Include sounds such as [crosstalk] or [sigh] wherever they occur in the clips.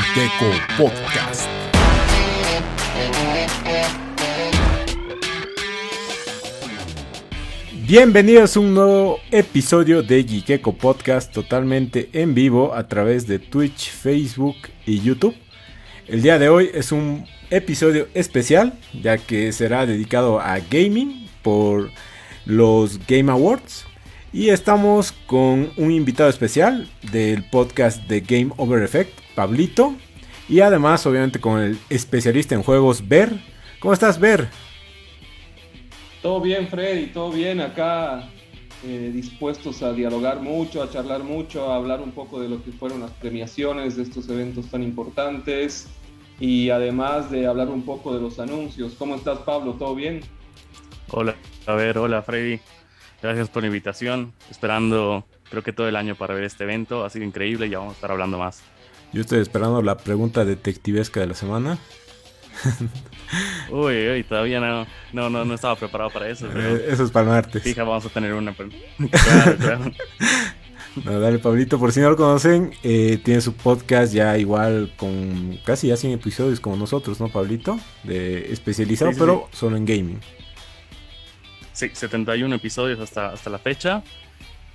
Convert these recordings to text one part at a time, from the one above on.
Giteco Podcast. Bienvenidos a un nuevo episodio de Giteco Podcast totalmente en vivo a través de Twitch, Facebook y YouTube. El día de hoy es un episodio especial ya que será dedicado a gaming por los Game Awards y estamos con un invitado especial del podcast de Game Over Effect, Pablito. Y además, obviamente, con el especialista en juegos, Ver. ¿Cómo estás, Ver? Todo bien, Freddy, todo bien. Acá eh, dispuestos a dialogar mucho, a charlar mucho, a hablar un poco de lo que fueron las premiaciones de estos eventos tan importantes. Y además de hablar un poco de los anuncios. ¿Cómo estás, Pablo? ¿Todo bien? Hola, a ver, hola, Freddy. Gracias por la invitación. Esperando, creo que todo el año para ver este evento. Ha sido increíble y ya vamos a estar hablando más. Yo estoy esperando la pregunta detectivesca de la semana. uy, uy, todavía no, no, no, no estaba preparado para eso. Eh, eso es para martes. Fija, vamos a tener una. [laughs] claro, claro. No, dale, Pablito, por si no lo conocen, eh, tiene su podcast ya igual con casi ya 100 episodios como nosotros, ¿no, Pablito? De especializado, Sí, sí, pero solo en gaming. Sí, 71 episodios hasta, hasta la fecha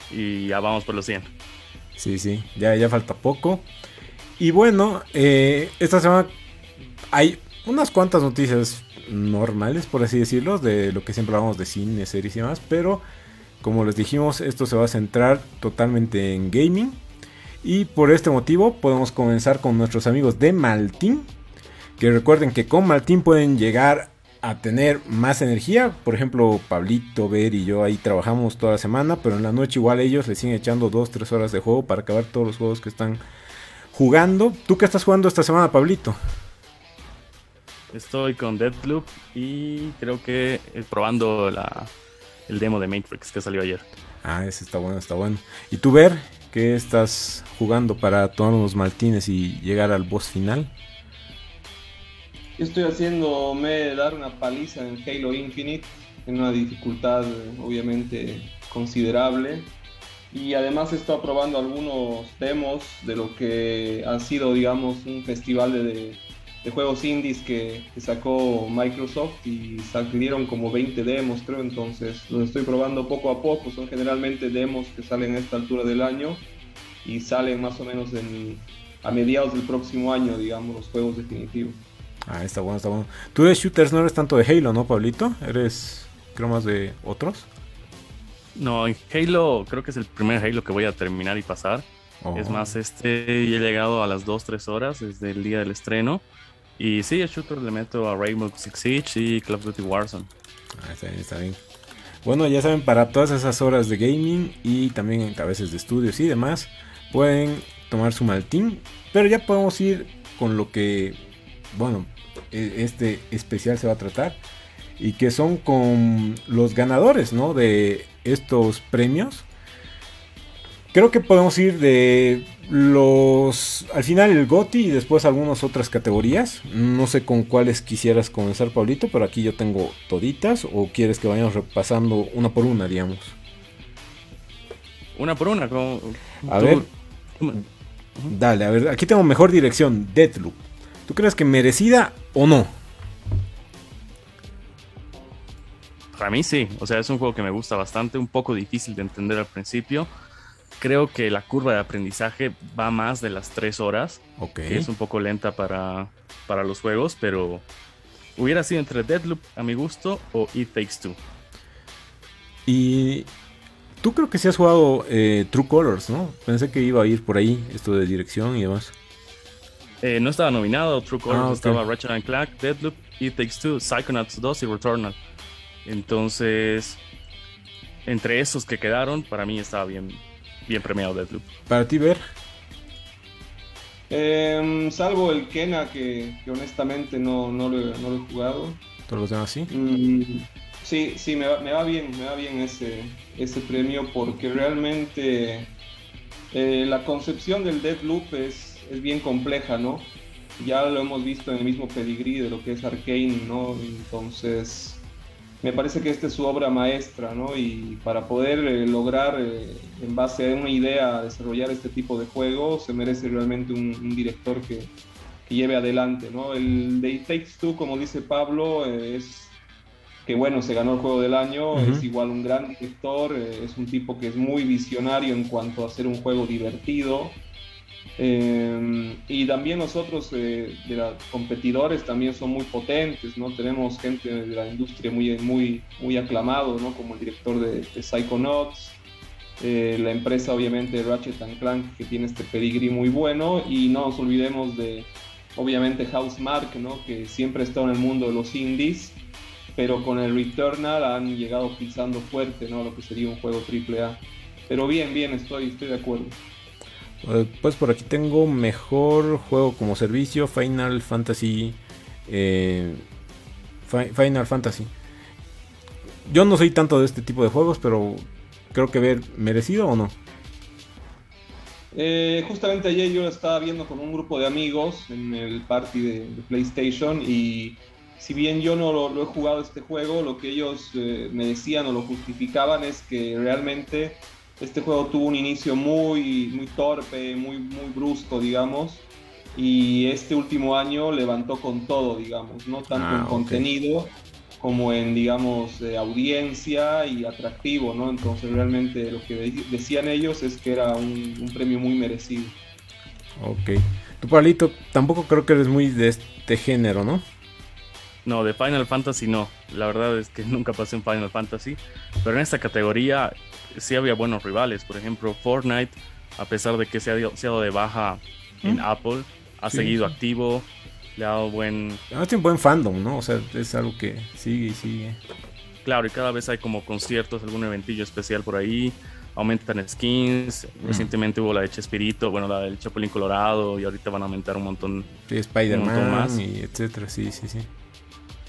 y ya vamos por los 100. Sí, sí, ya, ya falta poco. Y bueno, eh, esta semana hay unas cuantas noticias normales, por así decirlo, de lo que siempre hablamos de cine, series y demás, pero como les dijimos, esto se va a centrar totalmente en gaming. Y por este motivo podemos comenzar con nuestros amigos de Maltín. Que recuerden que con Maltín pueden llegar a tener más energía. Por ejemplo, Pablito, Ver y yo ahí trabajamos toda la semana, pero en la noche igual ellos le siguen echando 2-3 horas de juego para acabar todos los juegos que están jugando. ¿Tú qué estás jugando esta semana, Pablito? Estoy con Deadloop y creo que eh, probando la, el demo de Matrix que salió ayer. Ah, ese está bueno, está bueno. ¿Y tú, Ver, qué estás jugando para tomar unos maltines y llegar al boss final? Yo estoy haciéndome dar una paliza en Halo Infinite, en una dificultad obviamente considerable. Y además estado probando algunos demos de lo que ha sido, digamos, un festival de, de juegos indies que, que, sacó Microsoft y salieron como 20 demos, creo. Entonces los estoy probando poco a poco. Son generalmente demos que salen a esta altura del año y salen más o menos en, a mediados del próximo año, digamos, los juegos definitivos. Ah, está bueno, está bueno. Tú de shooters no eres tanto de Halo, ¿no, Pablito? Eres, creo, más de otros. No, en Halo creo que es el primer Halo que voy a terminar y pasar. Oh. Es más, este y he llegado a las 2-3 horas desde el día del estreno. Y sí, el shooter le meto a Rainbow Six Siege y Call of Duty Warzone. Ah, está bien, está bien. Bueno, ya saben, para todas esas horas de gaming y también a veces de estudios y demás, pueden tomar su maltín. Pero ya podemos ir con lo que, bueno, este especial se va a tratar. Y que son con los ganadores, ¿no? De estos premios. Creo que podemos ir de los... Al final el GOTI y después algunas otras categorías. No sé con cuáles quisieras comenzar, Pablito, pero aquí yo tengo toditas. ¿O quieres que vayamos repasando una por una, digamos? Una por una, como... A tú... ver. Dale, a ver, aquí tengo mejor dirección, Deathloop. ¿Tú crees que merecida o no? Para mí sí, o sea, es un juego que me gusta bastante, un poco difícil de entender al principio. Creo que la curva de aprendizaje va más de las tres horas, okay. que es un poco lenta para, para los juegos, pero hubiera sido entre Deadloop a mi gusto o It Takes Two. Y tú creo que sí has jugado eh, True Colors, ¿no? Pensé que iba a ir por ahí esto de dirección y demás. Eh, no estaba nominado, True Colors ah, okay. estaba Ratchet and Clank, Deadloop, It Takes Two, Psychonauts 2 y Returnal. Entonces, entre esos que quedaron, para mí estaba bien, bien premiado Deadloop. Para ti, ver. Eh, salvo el Kena, que, que honestamente no, no, lo, no, lo, he jugado. ¿Todos los demás sí? Mm, sí, sí, me va, me va, bien, me va bien ese, ese premio porque realmente eh, la concepción del Deadloop es, es bien compleja, ¿no? Ya lo hemos visto en el mismo pedigrí de lo que es Arkane, ¿no? Entonces, me parece que esta es su obra maestra, ¿no? Y para poder eh, lograr, eh, en base a una idea, desarrollar este tipo de juego, se merece realmente un, un director que, lleve adelante, ¿no? El de It Takes Two, como dice Pablo, eh, es que bueno, se ganó el juego del año, es igual un gran director, es un tipo que es muy visionario en cuanto a hacer un juego divertido. Eh, y también nosotros de los competidores también son muy potentes, ¿no? Tenemos gente de la industria muy, muy, muy aclamado, ¿no? Como el director de, de Psychonauts, la empresa obviamente Ratchet Clank que tiene este pedigrí muy bueno y no nos olvidemos de obviamente Housemark, ¿no? que siempre está en el mundo de los indies, pero con el Returnal han llegado pisando fuerte, ¿no? lo que sería un juego AAA. Pero bien, bien, estoy, estoy de acuerdo. Eh, pues por aquí tengo mejor juego como servicio, Final Fantasy. Eh, Final Fantasy. Yo no soy tanto de este tipo de juegos, pero creo que ver merecido o no. Eh, justamente ayer yo estaba viendo con un grupo de amigos en el party de, PlayStation y si bien yo no lo, he jugado este juego, lo que ellos eh, me decían o lo justificaban es que realmente este juego tuvo un inicio muy, muy torpe, muy, muy brusco, digamos, y este último año levantó con todo, digamos, no tanto en ah, contenido, como en, digamos, audiencia y atractivo, ¿no? Entonces realmente lo que decían ellos es que era un, premio muy merecido. Ok. Tu palito, tampoco creo que eres muy de este género, ¿no? No, de Final Fantasy no. La verdad es que [laughs] nunca pasé en Final Fantasy. Pero en esta categoría sí había buenos rivales. Por ejemplo, Fortnite, a pesar de que se ha, dado de baja en Apple, ha seguido activo le ha dado buen... tiene un buen fandom, ¿no? O sea, es algo que sigue y sigue. Claro, y cada vez hay como conciertos, algún eventillo especial por ahí, aumentan skins, mm. recientemente hubo la de Chespirito, bueno, la del Chapulín Colorado, y ahorita van a aumentar un montón, sí, Spider-Man más. y etcétera, sí, sí, sí.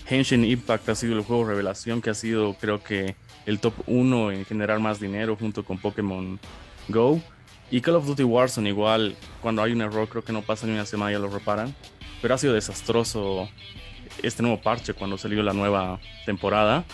Henshin Impact ha sido el juego revelación que ha sido, creo que, el top 1 en generar más dinero junto con Pokémon Go. Y Call of Duty Warzone igual, cuando hay un error creo que no pasa ni una semana ya lo reparan pero ha sido desastroso este nuevo parche cuando salió la nueva temporada,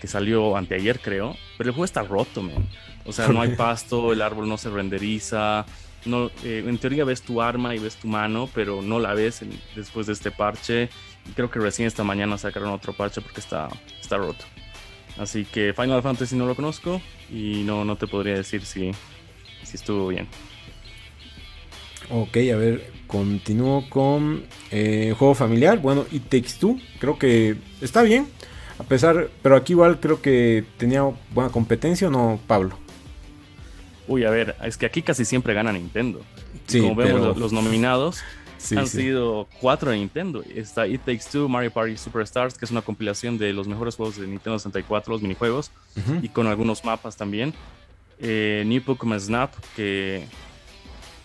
que salió anteayer creo, pero el juego está roto, man. O sea, no hay [laughs] pasto, el árbol no se renderiza, no, eh, en teoría ves tu arma y ves tu mano, pero no la ves después de este parche. Y creo que recién esta mañana sacaron otro parche porque está, está roto. Así que Final Fantasy no lo conozco y no, no te podría decir si, si estuvo bien. Ok, a ver, continúo con eh, juego familiar. Bueno, y Takes Two, creo que está bien. A pesar, pero aquí igual creo que tenía buena competencia, ¿o no, Pablo? Uy, a ver, es que aquí casi siempre gana Nintendo. Como vemos, los nominados han sido cuatro de Nintendo. Está It Takes Two, Mario Party Superstars, que es una compilación de los mejores juegos de Nintendo 64, los minijuegos, y con algunos mapas también. Eh, New Pokémon Snap, que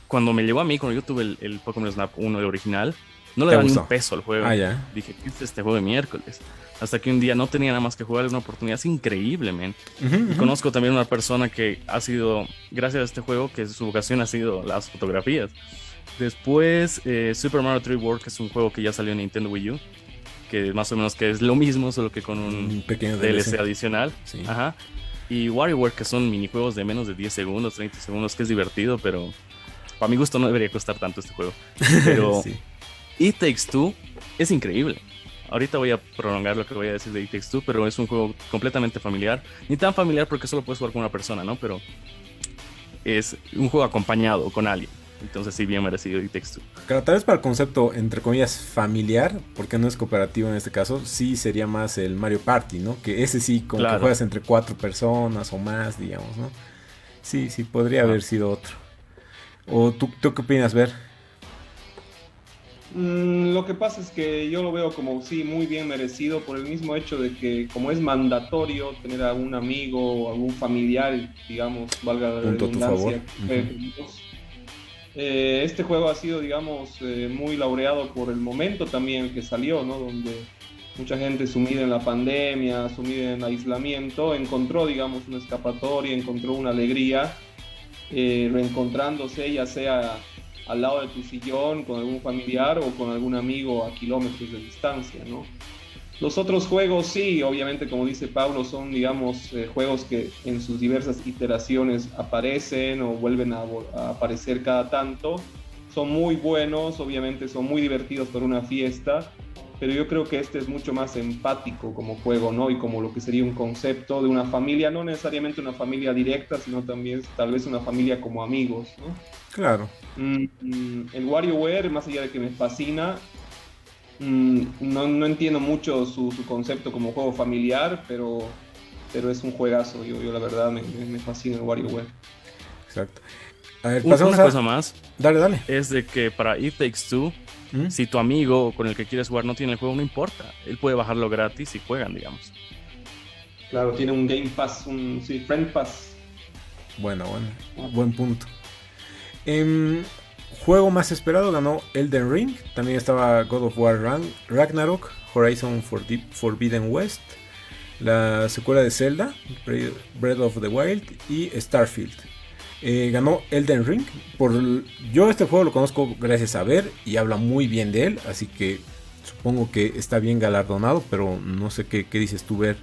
cuando me llegó a mí, cuando yo tuve el, Pokémon Snap 1 de original, no le daba ni un peso al juego. Ah, ya. Dije, ¿qué es este juego de miércoles? Hasta que un día no tenía nada más que jugar, una oportunidad es increíble, man. conozco también una persona que ha sido, gracias a este juego, que su vocación ha sido las fotografías. Después, eh, Super Mario 3 World, que es un juego que ya salió en Nintendo Wii U, que más o menos que es lo mismo, solo que con un, pequeño DLC, adicional. Ajá. Y WarioWare, que son minijuegos de menos de 10 segundos, 30 segundos, que es divertido, pero para mi gusto no debería costar tanto este juego. [laughs] Pero It Takes Two es increíble. Ahorita voy a prolongar lo que voy a decir de It Takes Two, pero es un juego completamente familiar. Ni tan familiar porque solo puedes jugar con una persona, ¿no? Pero es un juego acompañado con alguien. Entonces sí, bien merecido Takes Two. Claro, tal vez para el concepto, entre comillas, familiar, porque no es cooperativo en este caso, sí sería más el Mario Party, ¿no? Que ese sí, como que juegas entre cuatro personas o más, digamos, ¿no? Sí, sí, podría haber sido otro. ¿O tú, qué opinas, Ver? Mm, lo que pasa es que yo lo veo como sí, muy bien merecido por el mismo hecho de que como es mandatorio tener a un amigo o algún familiar, digamos, valga la redundancia, eh, este juego ha sido, digamos, eh, muy laureado por el momento también que salió, ¿no? Donde mucha gente sumida en la pandemia, sumida en aislamiento, encontró, digamos, una escapatoria, encontró una alegría eh, reencontrándose, ya sea al lado de tu sillón con algún familiar o con algún amigo a kilómetros de distancia, ¿no? Los otros juegos, sí, obviamente, como dice Pablo, son, digamos, eh, juegos que en sus diversas iteraciones aparecen o vuelven a, aparecer cada tanto. son muy buenos, obviamente son muy divertidos para una fiesta, pero yo creo que este es mucho más empático como juego, ¿no? Y como lo que sería un concepto de una familia, no necesariamente una familia directa, sino también tal vez una familia como amigos, ¿no? Claro. Mm, mm, el WarioWare, más allá de que me fascina, mm, no, no, entiendo mucho su, su, concepto como juego familiar, pero, pero es un juegazo. Yo, yo la verdad me, me fascina el WarioWare. Exacto. A ver, pasamos Una cosa más. Dale, dale. Es de que para It Takes Two ¿Mm? Si tu amigo con el que quieres jugar no tiene el juego, no importa. Él puede bajarlo gratis y juegan, digamos. Claro, tiene un Game Pass, un sí, Friend Pass. Bueno, bueno, buen punto. Em, juego más esperado ganó Elden Ring. También estaba God of War Ragnarok, Horizon Forbidden West, la secuela de Zelda, Breath of the Wild y Starfield. Eh, ganó Elden Ring. Por, yo este juego lo conozco gracias a ver y habla muy bien de él, así que supongo que está bien galardonado, pero no sé qué, dices tú, Ver.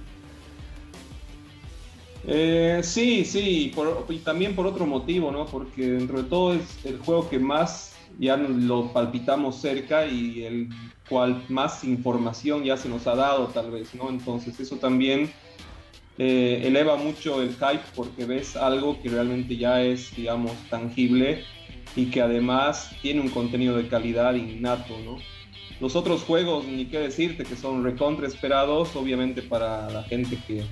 Eh, sí, sí, y también por otro motivo, ¿no? Porque dentro de todo es el juego que más ya lo palpitamos cerca y el cual más información ya se nos ha dado, tal vez, ¿no? Entonces eso también eh, eleva mucho el hype porque ves algo que realmente ya es, digamos, tangible y que además tiene un contenido de calidad innato, ¿no? Los otros juegos, ni qué decirte, que son recontra esperados, obviamente para la gente que,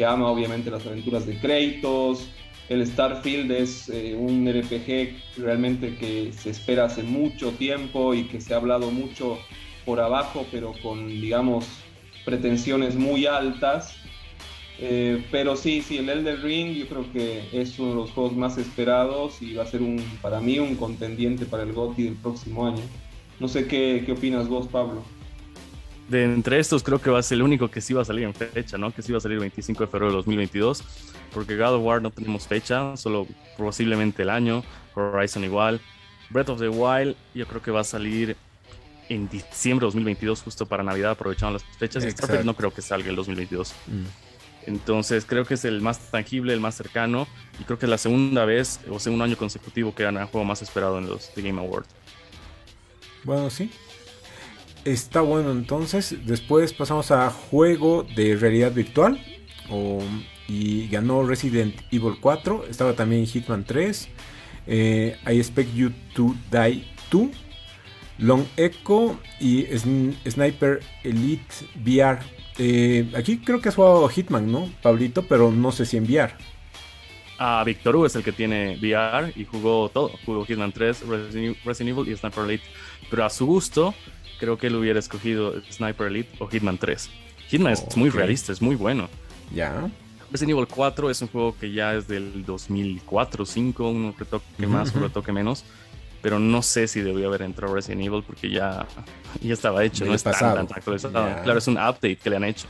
que ama obviamente las aventuras de Kratos, el Starfield es eh, un RPG realmente que se espera hace mucho tiempo y que se ha hablado mucho por abajo, pero con, digamos, pretensiones muy altas. Eh, pero sí, sí, el Elder Ring yo creo que es uno de los juegos más esperados y va a ser un, para mí un contendiente para el GOTY del próximo año. No sé qué, qué opinas vos, Pablo. De entre estos creo que va a ser el único que sí va a salir en fecha, ¿no? Que sí va a salir el 25 de febrero de 2022, porque God of War no tenemos fecha, solo posiblemente el año, Horizon igual. Breath of the Wild yo creo que va a salir en diciembre de 2022, justo para Navidad, aprovechando las fechas. Y no creo que salga el 2022. Entonces creo que es el más tangible, el más cercano y creo que es la segunda vez o segundo año consecutivo que gana el juego más esperado en los The Game Awards. Bueno, sí. Está bueno entonces. Después pasamos a juego de realidad virtual. y ganó Resident Evil 4. Estaba también Hitman 3. Eh, I Expect You to Die 2. Long Echo y Sniper Elite VR eh, aquí creo que has jugado Hitman, ¿no, Pablito? Pero no sé si en VR. Ah, Victor Hugo es el que tiene VR y jugó todo. Jugó Hitman 3, Resident Evil y Sniper Elite. Pero a su gusto, creo que él hubiera escogido Sniper Elite o Hitman 3. Hitman es muy realista, es muy bueno. Ya. Resident Evil 4 es un juego que ya es del 2004 5, un retoque más, un retoque menos pero no sé si debió haber entrado Resident Evil porque ya, [laughs] ya estaba hecho, no está tan, Claro, es un update que le han hecho.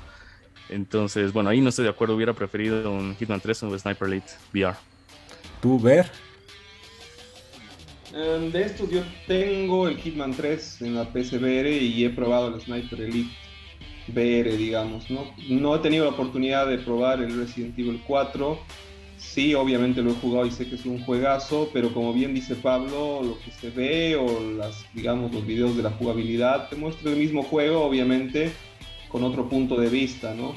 Entonces, bueno, ahí no estoy de acuerdo, hubiera preferido un Hitman 3 o un Sniper Elite VR. ¿Tú, Ver? Em, de estos yo tengo el Hitman 3 en la PSVR y he probado el Sniper Elite VR, digamos, ¿no? No he tenido la oportunidad de probar el Resident Evil 4 sí, obviamente lo he jugado y sé que es un juegazo, pero como bien dice Pablo, lo que se ve o las, digamos, los videos de la jugabilidad te muestra el mismo juego, obviamente, con otro punto de vista, ¿no?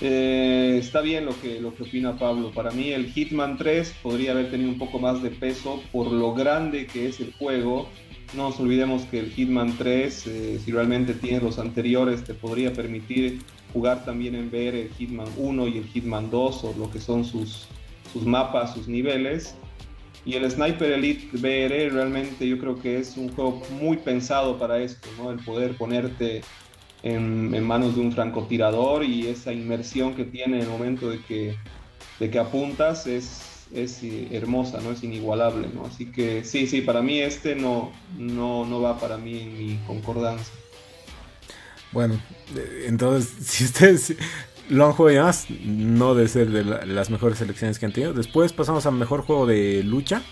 Eh, está bien lo que, lo que opina Pablo. Para mí el Hitman 3 podría haber tenido un poco más de peso por lo grande que es el juego. No nos olvidemos que el Hitman 3, eh, si realmente tiene los anteriores, te podría permitir jugar también en ver el Hitman 1 y el Hitman 2 o lo que son sus, sus mapas, sus niveles. Y el Sniper Elite VR realmente yo creo que es un juego muy pensado para esto, ¿no? El poder ponerte en, manos de un francotirador y esa inmersión que tiene en el momento de que, de que apuntas es, es hermosa, ¿no? Es inigualable, ¿no? Así que sí, sí, para mí este no, no, no va para mí en mi concordancia. Bueno, entonces, [laughs] si ustedes lo han jugado más, no debe ser de las mejores selecciones que han tenido. Después pasamos al mejor juego de lucha.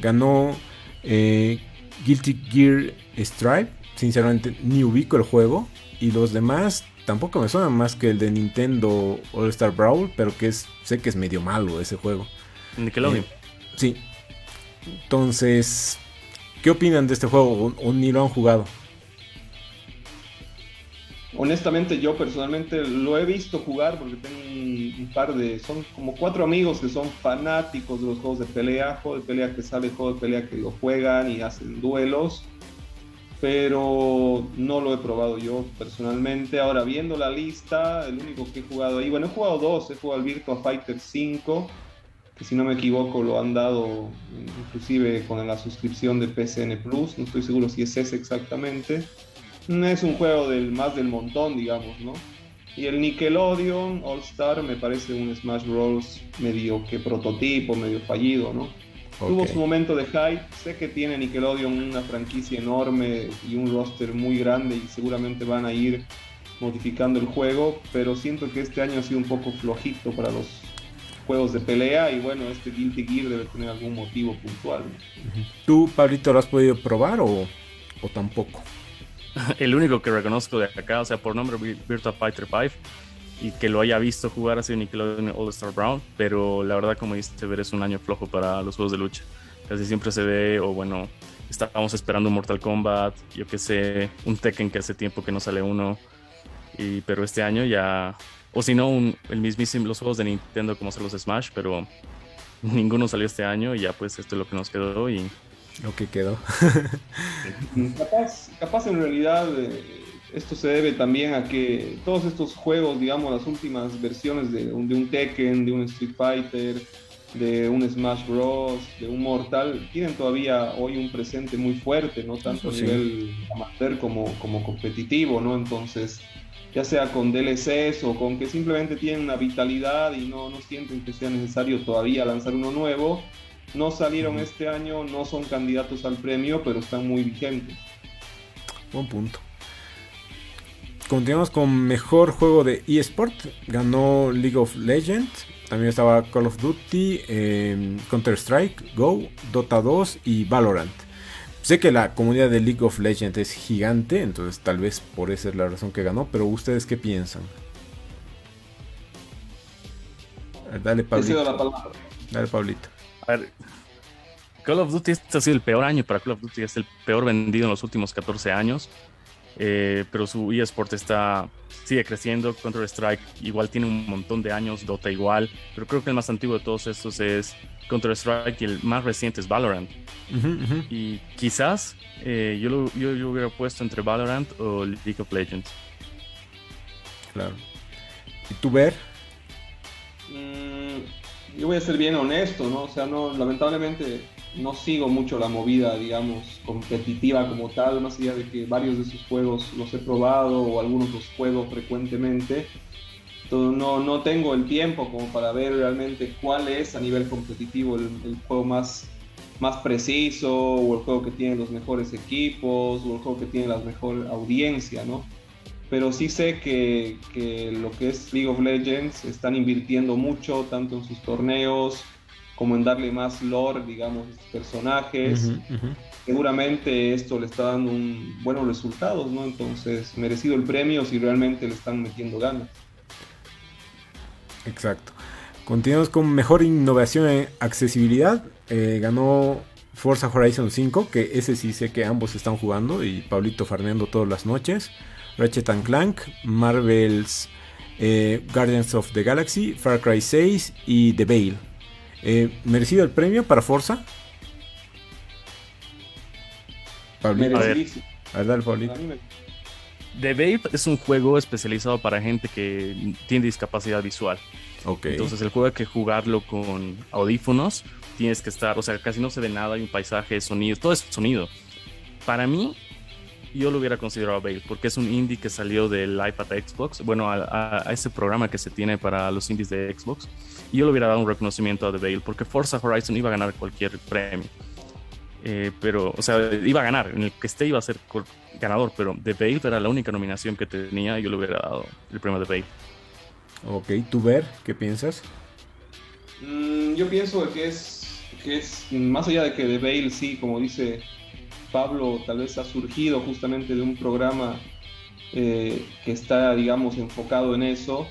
Ganó eh, Guilty Gear Stripe. Sinceramente, ni ubico el juego. Y los demás tampoco me suenan más que el de Nintendo All Star Brawl. Pero que es, sé que es medio malo ese juego. Nickelodeon. Eh, sí. Entonces, ¿Qué opinan de este juego o, ni lo han jugado? Honestamente yo personalmente lo he visto jugar porque tengo un, par de, son como cuatro amigos que son fanáticos de los juegos de pelea, juego de pelea que sale, juego de pelea que lo juegan y hacen duelos pero no lo he probado yo personalmente. Ahora, viendo la lista, el único que he jugado ahí, bueno, he jugado dos, he jugado el Virtua Fighter 5, que si no me equivoco lo han dado inclusive con la suscripción de PCN Plus, no estoy seguro si es ese exactamente. Es un juego del más del montón, digamos, ¿no? Y el Nickelodeon All Star me parece un Smash Bros. medio que prototipo, medio fallido, ¿no? Tuvo su momento de hype. Sé que tiene Nickelodeon una franquicia enorme y un roster muy grande y seguramente van a ir modificando el juego, pero siento que este año ha sido un poco flojito para los juegos de pelea y bueno, este Guilty Gear debe tener algún motivo puntual. ¿Tú, Pablito, lo has podido probar o, o tampoco? [laughs] El único que reconozco de acá, o sea, por nombre Virtua Fighter 5, y que lo haya visto jugar así Nickelodeon All Star Brown, pero la verdad, como dice ver, es un año flojo para los juegos de lucha. Casi siempre se ve, o bueno, estábamos esperando un Mortal Kombat, yo que sé, un Tekken que hace tiempo que no sale uno, y, pero este año ya, o si no, el mismísimo, los juegos de Nintendo como son los Smash, pero ninguno salió este año y ya pues esto es lo que nos quedó y... Lo que quedó. [laughs] capaz, capaz en realidad... Eh, esto se debe también a que todos estos juegos, digamos, las últimas versiones de un, de un Tekken, de un Street Fighter, de un Smash Bros, de un Mortal, tienen todavía hoy un presente muy fuerte, ¿no? Tanto a nivel amateur como, como competitivo, ¿no? Entonces, ya sea con DLCs o con que simplemente tienen una vitalidad y no, no sienten que sea necesario todavía lanzar uno nuevo, no salieron este año, no son candidatos al premio, pero están muy vigentes. Buen punto. Continuamos con mejor juego de eSport. Ganó League of Legends. También estaba Call of Duty, em, Counter-Strike, Go, Dota 2 y Valorant. Sé que la comunidad de League of Legends es gigante, entonces tal vez por esa es la razón que ganó, pero ¿ustedes qué piensan? Dale, Pablito. Dale, Pablito. A ver, Call of Duty este ha sido el peor año para Call of Duty, es el peor vendido en los últimos 14 años. Eh, pero su eSport está, sigue creciendo. Counter-Strike igual tiene un montón de años, Dota igual, pero creo que el más antiguo de todos estos es Counter-Strike y el más reciente es Valorant. Y quizás eh, yo, lo, yo, hubiera puesto entre Valorant o League of Legends. Claro. ¿Y tú, Ver? Mm, yo voy a ser bien honesto, ¿no? O sea, no, lamentablemente no sigo mucho la movida, digamos, competitiva como tal, más allá de que varios de sus juegos los he probado o algunos los juego frecuentemente. No, no tengo el tiempo como para ver realmente cuál es a nivel competitivo el, juego más, más preciso o el juego que tiene los mejores equipos o el juego que tiene la mejor audiencia, ¿no? Pero sí sé que, que lo que es League of Legends están invirtiendo mucho, tanto en sus torneos, como en darle más lore, digamos, a estos personajes. Seguramente esto le está dando un, buenos resultados, ¿no? Entonces, merecido el premio si realmente le están metiendo ganas. Exacto. Continuamos con mejor innovación en accesibilidad. Eh, ganó Forza Horizon 5, que ese sí sé que ambos están jugando y Pablito farneando todas las noches. Ratchet Clank, Marvel's eh, Guardians of the Galaxy, Far Cry 6 y The Veil. Eh, ¿Merecido el premio para Forza? Pablito. A ver, The Vape es un juego especializado para gente que tiene discapacidad visual. Okay. Entonces el juego hay que jugarlo con audífonos. Tienes que estar, o sea, casi no se ve nada, hay un paisaje, sonido, todo es sonido. Para mí, yo lo hubiera considerado Vape porque es un indie que salió del iPad Xbox, bueno, a, a, ese programa que se tiene para los indies de Xbox y yo le hubiera dado un reconocimiento a The Veil porque Forza Horizon iba a ganar cualquier premio. Eh, pero, o sea, iba a ganar, en el que esté iba a ser ganador, pero The Veil era la única nominación que tenía y yo le hubiera dado el premio de Veil. Ok, ¿tú ver qué piensas? Mm, yo pienso que es, que es, más allá de que The Veil sí, como dice Pablo, tal vez ha surgido justamente de un programa eh, que está, digamos, enfocado en eso,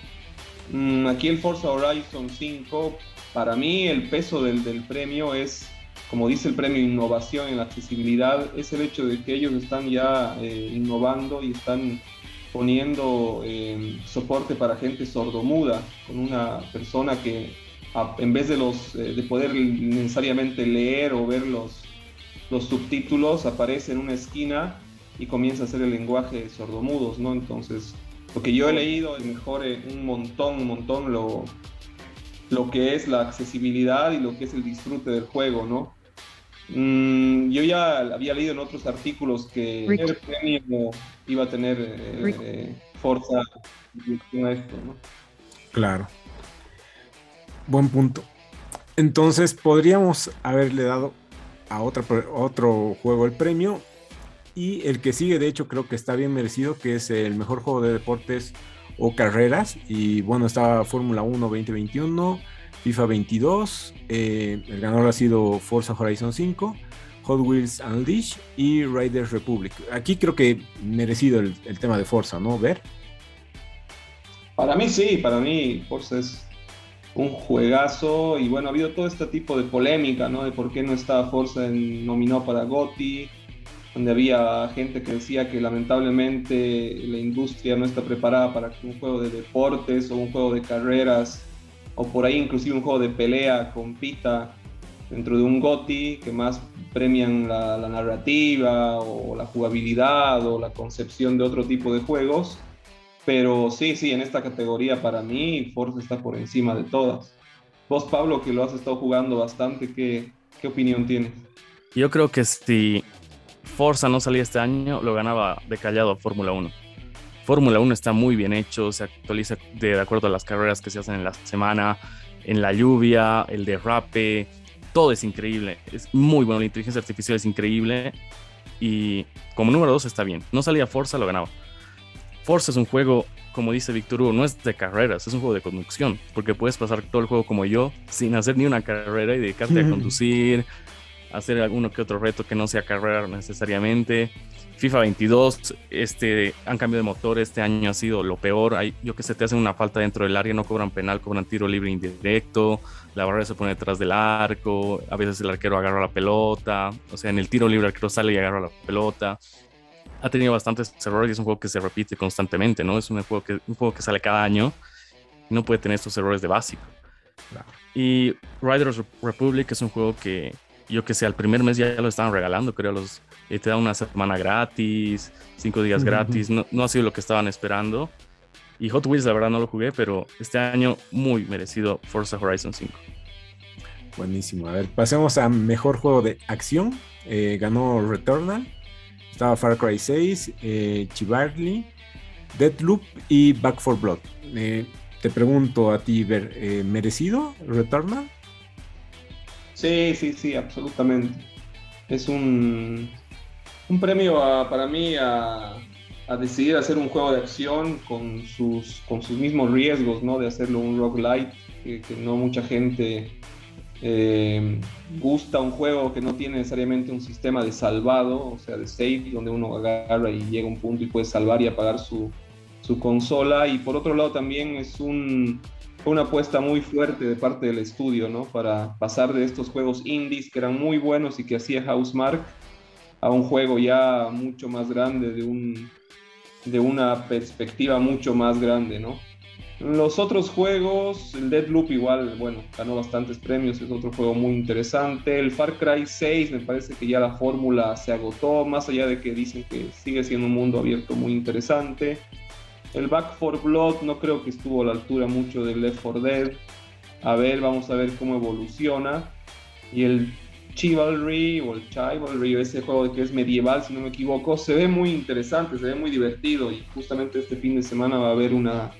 aquí el Forza Horizon 5, para mí el peso del, premio es como dice el premio Innovación en Accesibilidad, es el hecho de que ellos están ya eh, innovando y están poniendo eh, soporte para gente sordomuda, con una persona que en vez de, los, eh, de poder necesariamente leer o ver los, los subtítulos, aparece en una esquina y comienza a hacer el lenguaje sordomudos, ¿no? Entonces, lo que yo he leído mejore un montón, un montón lo, lo que es la accesibilidad y lo que es el disfrute del juego, ¿no? Mm, yo ya había leído en otros artículos que el premio iba a tener eh, eh, fuerza a esto, ¿no? Claro. Buen punto. Entonces podríamos haberle dado a otro, otro juego el premio. Y el que sigue, de hecho, creo que está bien merecido, que es el mejor juego de deportes o carreras. Y bueno, está Fórmula 1 2021, FIFA 22. Eh, el ganador ha sido Forza Horizon 5, Hot Wheels Unleashed y Riders Republic. Aquí creo que merecido el, tema de Forza, ¿no? Ver. Para mí sí, para mí Forza es un juegazo y bueno, ha habido todo este tipo de polémica, ¿no? De por qué no estaba Forza en, nominado para GOTY, donde había gente que decía que lamentablemente la industria no está preparada para que un juego de deportes o un juego de carreras o por ahí inclusive un juego de pelea compita dentro de un GOTY que más premian la, la narrativa o la jugabilidad o la concepción de otro tipo de juegos pero sí, sí, en esta categoría para mí Forza está por encima de todas. Vos, Pablo, que lo has estado jugando bastante, ¿qué, qué opinión tienes? Yo creo que si Forza no salía este año, lo ganaba de callado Fórmula 1. Fórmula 1 está muy bien hecho, se actualiza de acuerdo a las carreras que se hacen en la semana, en la lluvia, el derrape, todo es increíble. Es muy bueno, la inteligencia artificial es increíble. Y como número 2 está bien. No salía Forza, lo ganaba. Forza es un juego, como dice Víctor Hugo, no es de carreras, es un juego de conducción, porque puedes pasar todo el juego como yo, sin hacer ni una carrera y dedicarte a [laughs] conducir, hacer alguno que otro reto que no sea carrera necesariamente. FIFA 22, este, han cambiado de motor, este año ha sido lo peor. Hay, yo que sé, te hacen una falta dentro del área, no cobran penal, cobran tiro libre indirecto, la barrera se pone detrás del arco, a veces el arquero agarra la pelota, o sea, en el tiro libre el arquero sale y agarra la pelota ha tenido bastantes errores y es un juego que se repite constantemente, ¿no? Es un juego que, un juego que sale cada año y no puede tener estos errores de básico. Y Riders Republic es un juego que yo que sé, al primer mes ya lo estaban regalando, creo, los, eh, te da una semana gratis, cinco días gratis, no, no, ha sido lo que estaban esperando. Y Hot Wheels, la verdad, no lo jugué, pero este año muy merecido Forza Horizon 5. Buenísimo. A ver, pasemos a mejor juego de acción. Eh, ganó Returnal. Estaba Far Cry 6, eh, Chivarly, Deadloop y Back 4 Blood. Eh, te pregunto a ti, Ver, eh, ¿merecido Returnal? Sí, sí, sí, absolutamente. Es un, un premio para mí a, decidir hacer un juego de acción con sus, con sus mismos riesgos, ¿no? De hacerlo un roguelite, que, que no mucha gente eh, gusta un juego que no tiene necesariamente un sistema de salvado, o sea, de save, donde uno agarra y llega a un punto y puede salvar y apagar su, su consola. Y por otro lado también es un, una apuesta muy fuerte de parte del estudio, ¿no? Para pasar de estos juegos indies que eran muy buenos y que hacía Housemark a un juego ya mucho más grande, de, un, de una perspectiva mucho más grande, ¿no? Los otros juegos, el Deadloop igual, bueno, ganó bastantes premios, es otro juego muy interesante. El Far Cry 6 me parece que ya la fórmula se agotó, más allá de que dicen que sigue siendo un mundo abierto muy interesante. El Back 4 Blood no creo que estuvo a la altura mucho del Left 4 Dead. A ver, vamos a ver cómo evoluciona. Y el Chivalry o el Chivalry, ese juego que es medieval, si no me equivoco, se ve muy interesante, se ve muy divertido y justamente este fin de semana va a haber una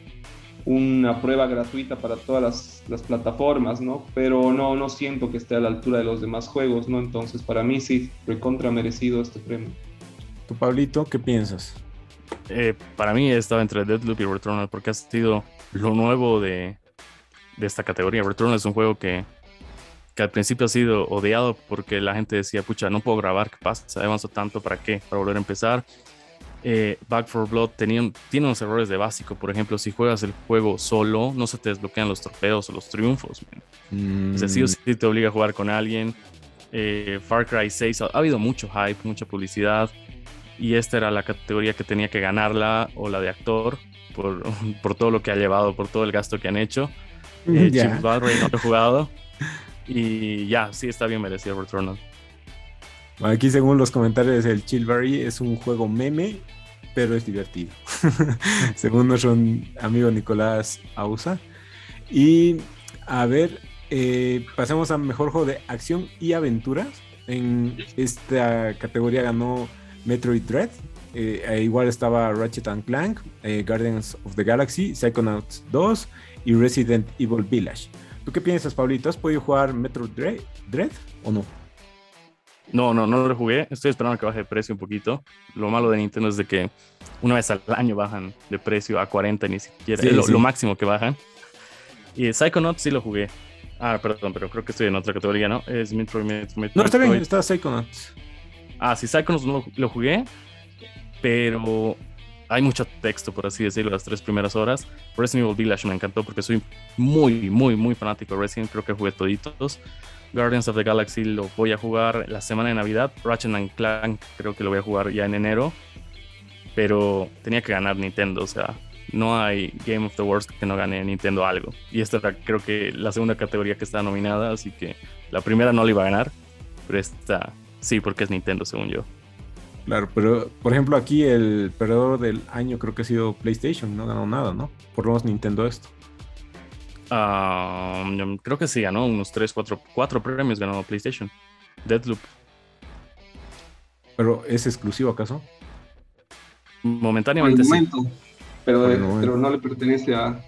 una prueba gratuita para todas las, plataformas, ¿no? Pero no, no siento que esté a la altura de los demás juegos, ¿no? Entonces, para mí sí, recontra merecido este premio. ¿Tú, Pablito, qué piensas? Eh, para mí estaba entre Deadloop y Returnal porque ha sido lo nuevo de, de esta categoría. Returnal es un juego que, que al principio ha sido odiado porque la gente decía, pucha, no puedo grabar, ¿qué pasa? Avanzó tanto, ¿para qué? Para volver a empezar eh, Back for Blood tiene unos errores de básico. Por ejemplo, si juegas el juego solo, no se te desbloquean los trofeos o los triunfos. Es decir, si te obliga a jugar con alguien. eh, Far Cry 6, ha, habido mucho hype, mucha publicidad, y esta era la categoría que tenía que ganarla, o la de actor, por, [laughs] por todo lo que ha llevado, por todo el gasto que han hecho. Eh, Chip no lo he jugado, [laughs] y ya, sí está bien merecido Returnal. Aquí según los comentarios el Chillberry es un juego meme, pero es divertido. [laughs] según nuestro amigo Nicolás Ausa. Y a ver, eh, pasemos a mejor juego de acción y aventuras. En esta categoría ganó Metroid Dread. Eh, e igual estaba Ratchet and Clank, eh, Guardians of the Galaxy, Psychonauts 2 y Resident Evil Village. ¿Tú qué piensas, Pablito? ¿Has podido jugar Metroid Dread o no? No, no, no lo jugué. Estoy esperando que baje de precio un poquito. Lo malo de Nintendo es de que una vez al año bajan de precio a 40, ni siquiera. es lo, máximo que bajan. Y Psychonauts sí lo jugué. Ah, perdón, pero creo que estoy en otra categoría, ¿no? Es Metroid, Metroid, No, está bien, está Psychonauts. Ah, sí, Psychonauts no lo, jugué, pero hay mucho texto, por así decirlo, las tres primeras horas. Resident Evil Village me encantó porque soy muy, muy, muy fanático de Resident. Creo que jugué toditos. Guardians of the Galaxy lo voy a jugar la semana de Navidad. Ratchet and Clank creo que lo voy a jugar ya en enero. Pero tenía que ganar Nintendo, o sea, no hay Game of the World que no gane Nintendo algo. Y esta era creo que la segunda categoría que está nominada, así que la primera no la iba a ganar, pero esta sí, porque es Nintendo según yo. Claro, pero por ejemplo aquí el perdedor del año creo que ha sido PlayStation, no ganó nada, ¿no? Por lo menos Nintendo esto. Ah, creo que sí ganó unos 3, 4, 4 premios ganó PlayStation. Deadloop. ¿Pero es exclusivo acaso? Momentáneamente sí. Pero, pero, no le pertenece a,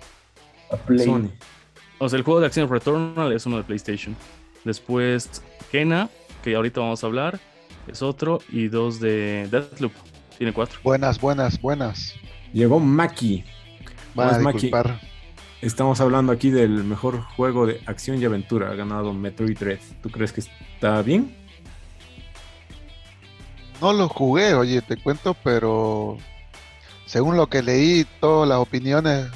a Play. Sony. O sea, el juego de acción Returnal es uno de PlayStation. Después Kena, que ahorita vamos a hablar, es otro. Y dos de Deadloop. Tiene cuatro. Buenas, buenas, buenas. Llegó Maki. Va a disculpar. Estamos hablando aquí del mejor juego de acción y aventura. Ha ganado Metroid Dread. ¿Tú crees que está bien? No lo jugué, oye, te cuento, pero según lo que leí, todas las opiniones,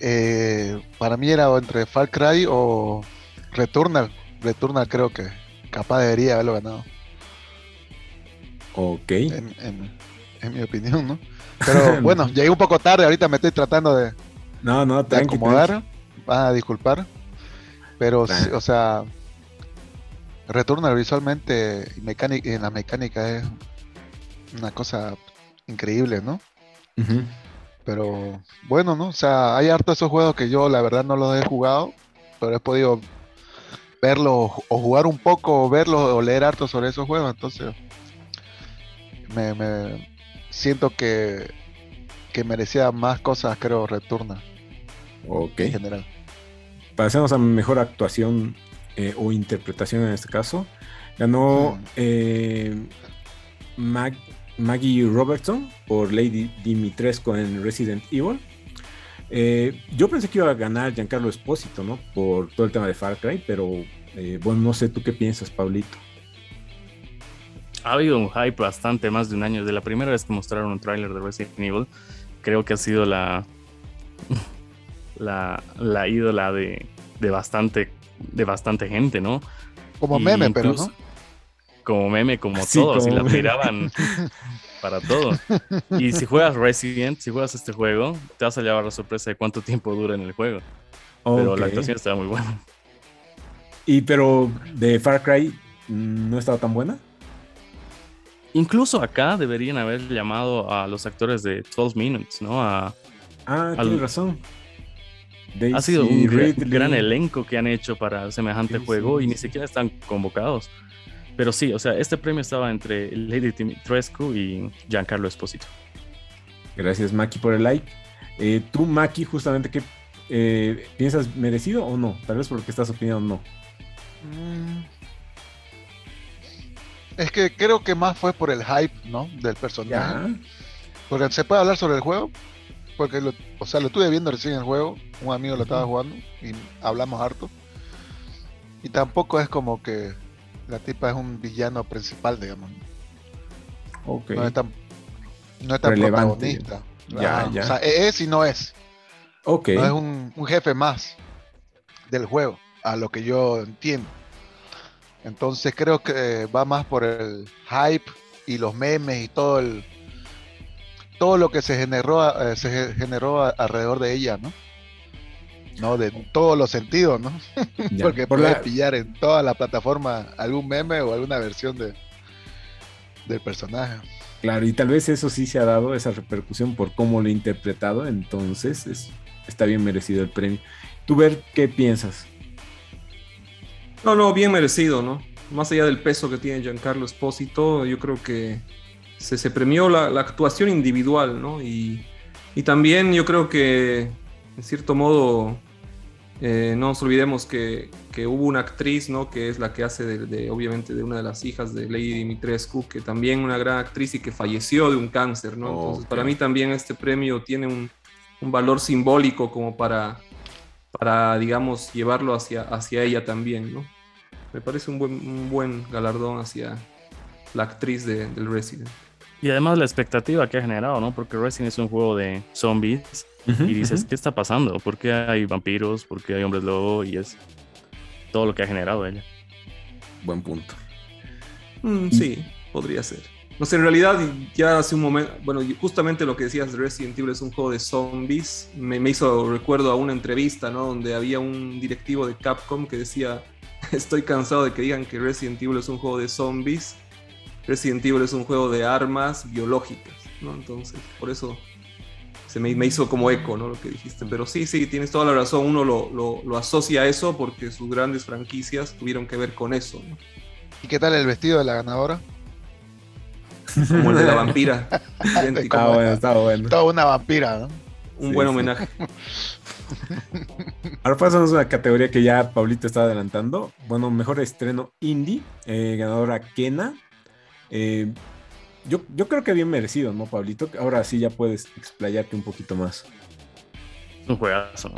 eh, para mí era entre Far Cry o Returnal. Returnal creo que capaz debería haberlo ganado. Ok. En, mi opinión, ¿no? Pero [laughs] bueno, llegué un poco tarde, ahorita me estoy tratando de, no, no, de acomodar. Van a disculpar. Pero, o sea, Returnal visualmente y mecánica, en la mecánica es una cosa increíble, ¿no? Pero bueno, ¿no? O sea, hay harto esos juegos que yo la verdad no los he jugado, pero he podido verlos o jugar un poco, o verlos o leer harto sobre esos juegos, entonces me, siento que, que merecía más cosas, creo, Returnal. Ok. En general. Pasemos a mejor actuación eh, o interpretación en este caso. Ganó eh, Maggie Robertson por Lady Dimitrescu en Resident Evil. Eh, yo pensé que iba a ganar Giancarlo Espósito, ¿no? Por todo el tema de Far Cry, pero bueno, no sé tú qué piensas, Pablito. Ha habido un hype bastante más de un año. De la primera vez que mostraron un tráiler de Resident Evil, creo que ha sido la la, la ídola de, de, bastante, de bastante gente, ¿no? Como meme, pero ¿no? Como meme, como [laughs] todos, y la tiraban [laughs] para todo. [laughs] Y si juegas Resident, si juegas este juego, te vas a llevar la sorpresa de cuánto tiempo dura en el juego. Pero la actuación estaba muy buena. Y pero de Far Cry no estaba tan buena. Incluso acá deberían haber llamado a los actores de 12 Minutes, ¿no? A, ah, tienes razón ha sido un gran, elenco que han hecho para semejante juego y ni siquiera están convocados. Pero sí, o sea, este premio estaba entre Lady Dimitrescu y Giancarlo Esposito. Gracias, Maki, por el like. Eh, tú, Maki, justamente, ¿qué eh, piensas merecido o no? Tal vez por lo que estás opinando, no. Mm. Es que creo que más fue por el hype, ¿no? Del personaje. Porque se puede hablar sobre el juego, porque, lo, o sea, lo estuve viendo recién en el juego. Un amigo lo estaba jugando y hablamos harto. Y tampoco es como que la tipa es un villano principal, digamos. No es tan, no es tan protagonista. Ya, ya. O sea, es y no es. Okay. No es un, un, jefe más del juego, a lo que yo entiendo. Entonces creo que va más por el hype y los memes y todo el todo lo que se generó eh, se generó alrededor de ella, ¿no? No, de todos los sentidos, ¿no? [laughs] Porque por puedes pillar en toda la plataforma algún meme o alguna versión de del personaje. Claro, y tal vez eso sí se ha dado, esa repercusión por cómo lo he interpretado, entonces es, está bien merecido el premio. ¿Tú ver qué piensas? No, no, bien merecido, ¿no? Más allá del peso que tiene Giancarlo Espósito, yo creo que se, premió la, actuación individual, ¿no? Y, también yo creo que, en cierto modo, eh, no nos olvidemos que, hubo una actriz, ¿no? Que es la que hace, de, obviamente, de una de las hijas de Lady Dimitrescu, que también una gran actriz y que falleció de un cáncer, ¿no? Entonces, para mí también este premio tiene un, un valor simbólico como para, para digamos, llevarlo hacia, hacia ella también, ¿no? Me parece un buen, un buen galardón hacia la actriz de, del Resident. Y además la expectativa que ha generado, ¿no? Porque Resident es un juego de zombies y dices, ¿qué está pasando? ¿Por qué hay vampiros? ¿Por qué hay hombres lobo? Y es todo lo que ha generado ella. Buen punto. Mm, sí, podría ser. No sé, en realidad ya hace un momento, bueno, justamente lo que decías de Resident Evil es un juego de zombies, me, me, hizo recuerdo a una entrevista, ¿no? Donde había un directivo de Capcom que decía, [laughs] estoy cansado de que digan que Resident Evil es un juego de zombies, Resident Evil es un juego de armas biológicas, ¿no? Entonces, por eso se me, me hizo como eco, ¿no? Lo que dijiste, pero sí, sí, tienes toda la razón, uno lo, lo, lo asocia a eso porque sus grandes franquicias tuvieron que ver con eso, ¿no? ¿Y qué tal el vestido de la ganadora? Como el de la [laughs] vampira. Estaba bueno, estaba bueno. Toda una vampira, ¿no? Un buen homenaje. [laughs] Ahora pasamos a una categoría que ya Pablito estaba adelantando. Bueno, mejor estreno indie. Eh, ganadora Kena. Eh, yo, yo creo que bien merecido, ¿no, Pablito? Ahora sí ya puedes explayarte un poquito más. Un juegazo,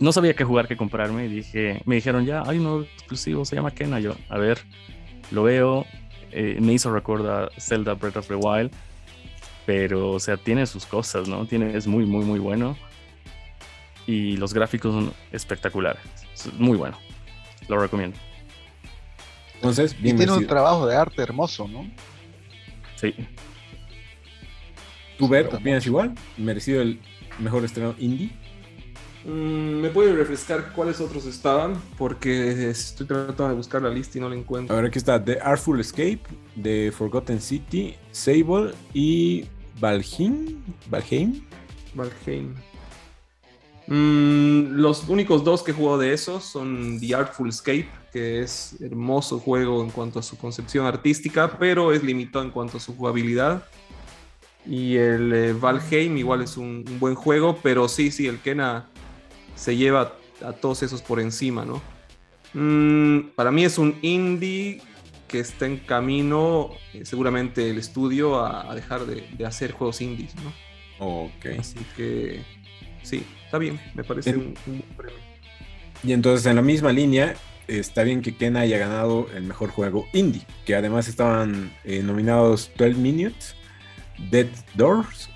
No sabía qué jugar, qué comprarme. Y dije, me dijeron ya, hay uno exclusivo, se llama Kena. Yo, a ver, lo veo, eh, me hizo recordar Zelda Breath of the Wild, pero o sea, tiene sus cosas, ¿no? Tiene, es muy, muy, muy bueno. Y los gráficos son espectaculares. muy bueno. Lo recomiendo. Entonces, bien y tiene un trabajo de arte hermoso, ¿no? Sí. ¿Tú, Ver, opinas igual? ¿Merecido el mejor estreno indie? Mm, ¿Me puede refrescar cuáles otros estaban? Porque estoy tratando de buscar la lista y no la encuentro. A ver, aquí está The Artful Escape, The Forgotten City, Sable y Valheim. Valheim. Valheim. Mm, los únicos dos que juego de esos son The Artful Escape, que es hermoso juego en cuanto a su concepción artística, pero es limitado en cuanto a su jugabilidad. Y el eh, Valheim igual es un, un, buen juego, pero sí, sí, el Kena se lleva a todos esos por encima, ¿no? Mm, para mí es un indie que está en camino, eh, seguramente el estudio, a, dejar de, hacer juegos indies, ¿no? Ok. Así que sí, está bien, me parece un, buen premio. Y entonces en la misma línea, está bien que Ken haya ganado el mejor juego indie, que además estaban eh, nominados 12 Minutes, Dead Doors,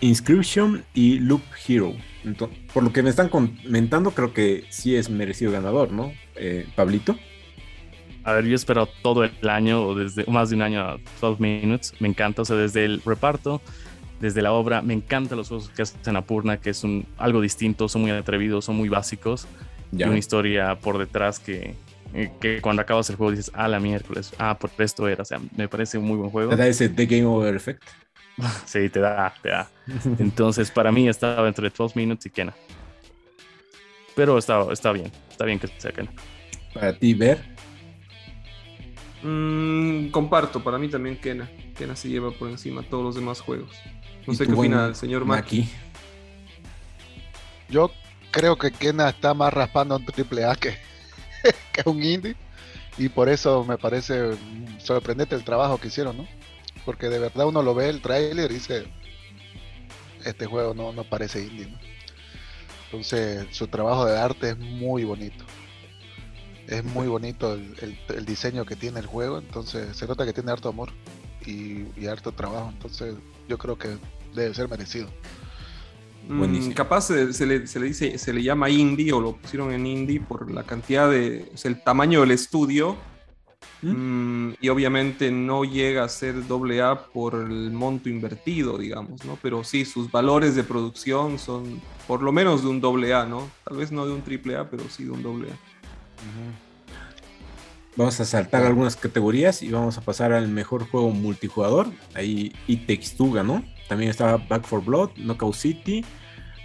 Inscription y Loop Hero por lo que me están comentando, creo que sí es merecido ganador, ¿no? Eh, Pablito. A ver, yo he esperado todo el año, o desde más de un año a 12 Minutes. Me encanta, o sea, desde el reparto, desde la obra, me encantan los juegos que hacen Apurna, que es un, algo distinto, son muy atrevidos, son muy básicos. Y una historia por detrás que, eh, que cuando acabas el juego dices, ah, la miércoles, ah, por esto era. O sea, me parece un muy buen juego. ¿Te da ese The Game Over Effect? [laughs] Sí, te da, te da. Entonces, para mí estaba entre 12 Minutes y Kena. Pero está, está bien, está bien que sea Kena. Para ti, Ver. Mm, comparto, para mí también Kena. Kena se lleva por encima todos los demás juegos. No sé qué opina el señor Maki. Yo creo que Kena está más raspando un triple A que, [laughs] que un indie. Y por eso me parece sorprendente el trabajo que hicieron, ¿no? porque de verdad uno lo ve el trailer y dice, este juego no, no parece indie, Entonces su trabajo de arte es muy bonito. Es muy bonito el, diseño que tiene el juego, entonces se nota que tiene harto amor y, harto trabajo, entonces yo creo que debe ser merecido. Mm, capaz se, le, dice, se le llama indie o lo pusieron en indie por la cantidad de, el tamaño del estudio Mm, y obviamente no llega a ser doble A por el monto invertido, digamos, ¿no? Pero sí, sus valores de producción son por lo menos de un doble A, ¿no? Tal vez no de un triple A, pero sí de un doble A. Vamos a saltar algunas categorías y vamos a pasar al mejor juego multijugador. Ahí It Takes ganó. También estaba Back for Blood, Knockout City,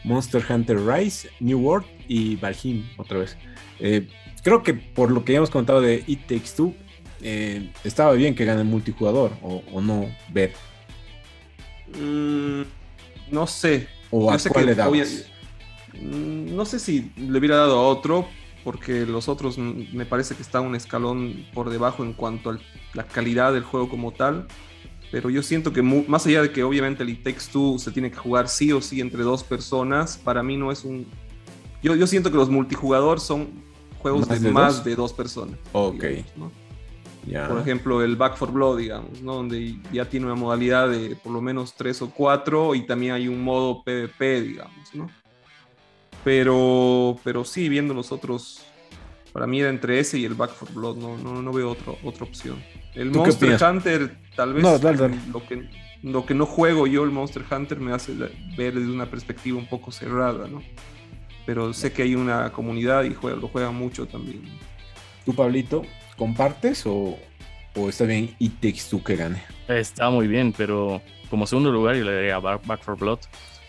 Monster Hunter Rise, New World y Valheim otra vez. Eh, creo que por lo que ya hemos contado de It Takes Two, eh, estaba bien que gane el multijugador o, no ver. Mm, no sé. ¿O a cuál le dabas? Mm, no sé si le hubiera dado a otro, porque los otros me parece que está un escalón por debajo en cuanto a la calidad del juego como tal. Pero yo siento que más allá de que obviamente el It Takes Two se tiene que jugar sí o sí entre dos personas, para mí no es un... Yo, yo siento que los multijugador son juegos de, más de dos personas. Ok. Por ejemplo, el Back for Blood, digamos, ¿no? donde ya tiene una modalidad de por lo menos tres o cuatro y también hay un modo PvP, digamos, ¿no? Pero, pero sí, viendo los otros, para mí era entre ese y el Back for Blood, no, no, no veo otro, otra opción. El Monster Hunter, tal vez Lo, que, lo que no juego yo, el Monster Hunter, me hace ver desde una perspectiva un poco cerrada, ¿no? Pero sé que hay una comunidad y juega, lo juega mucho también. ¿Tú, Pablito, compartes o, o está bien y Takes Two que gane? Está muy bien, pero como segundo lugar yo le daría Back, Back for Blood.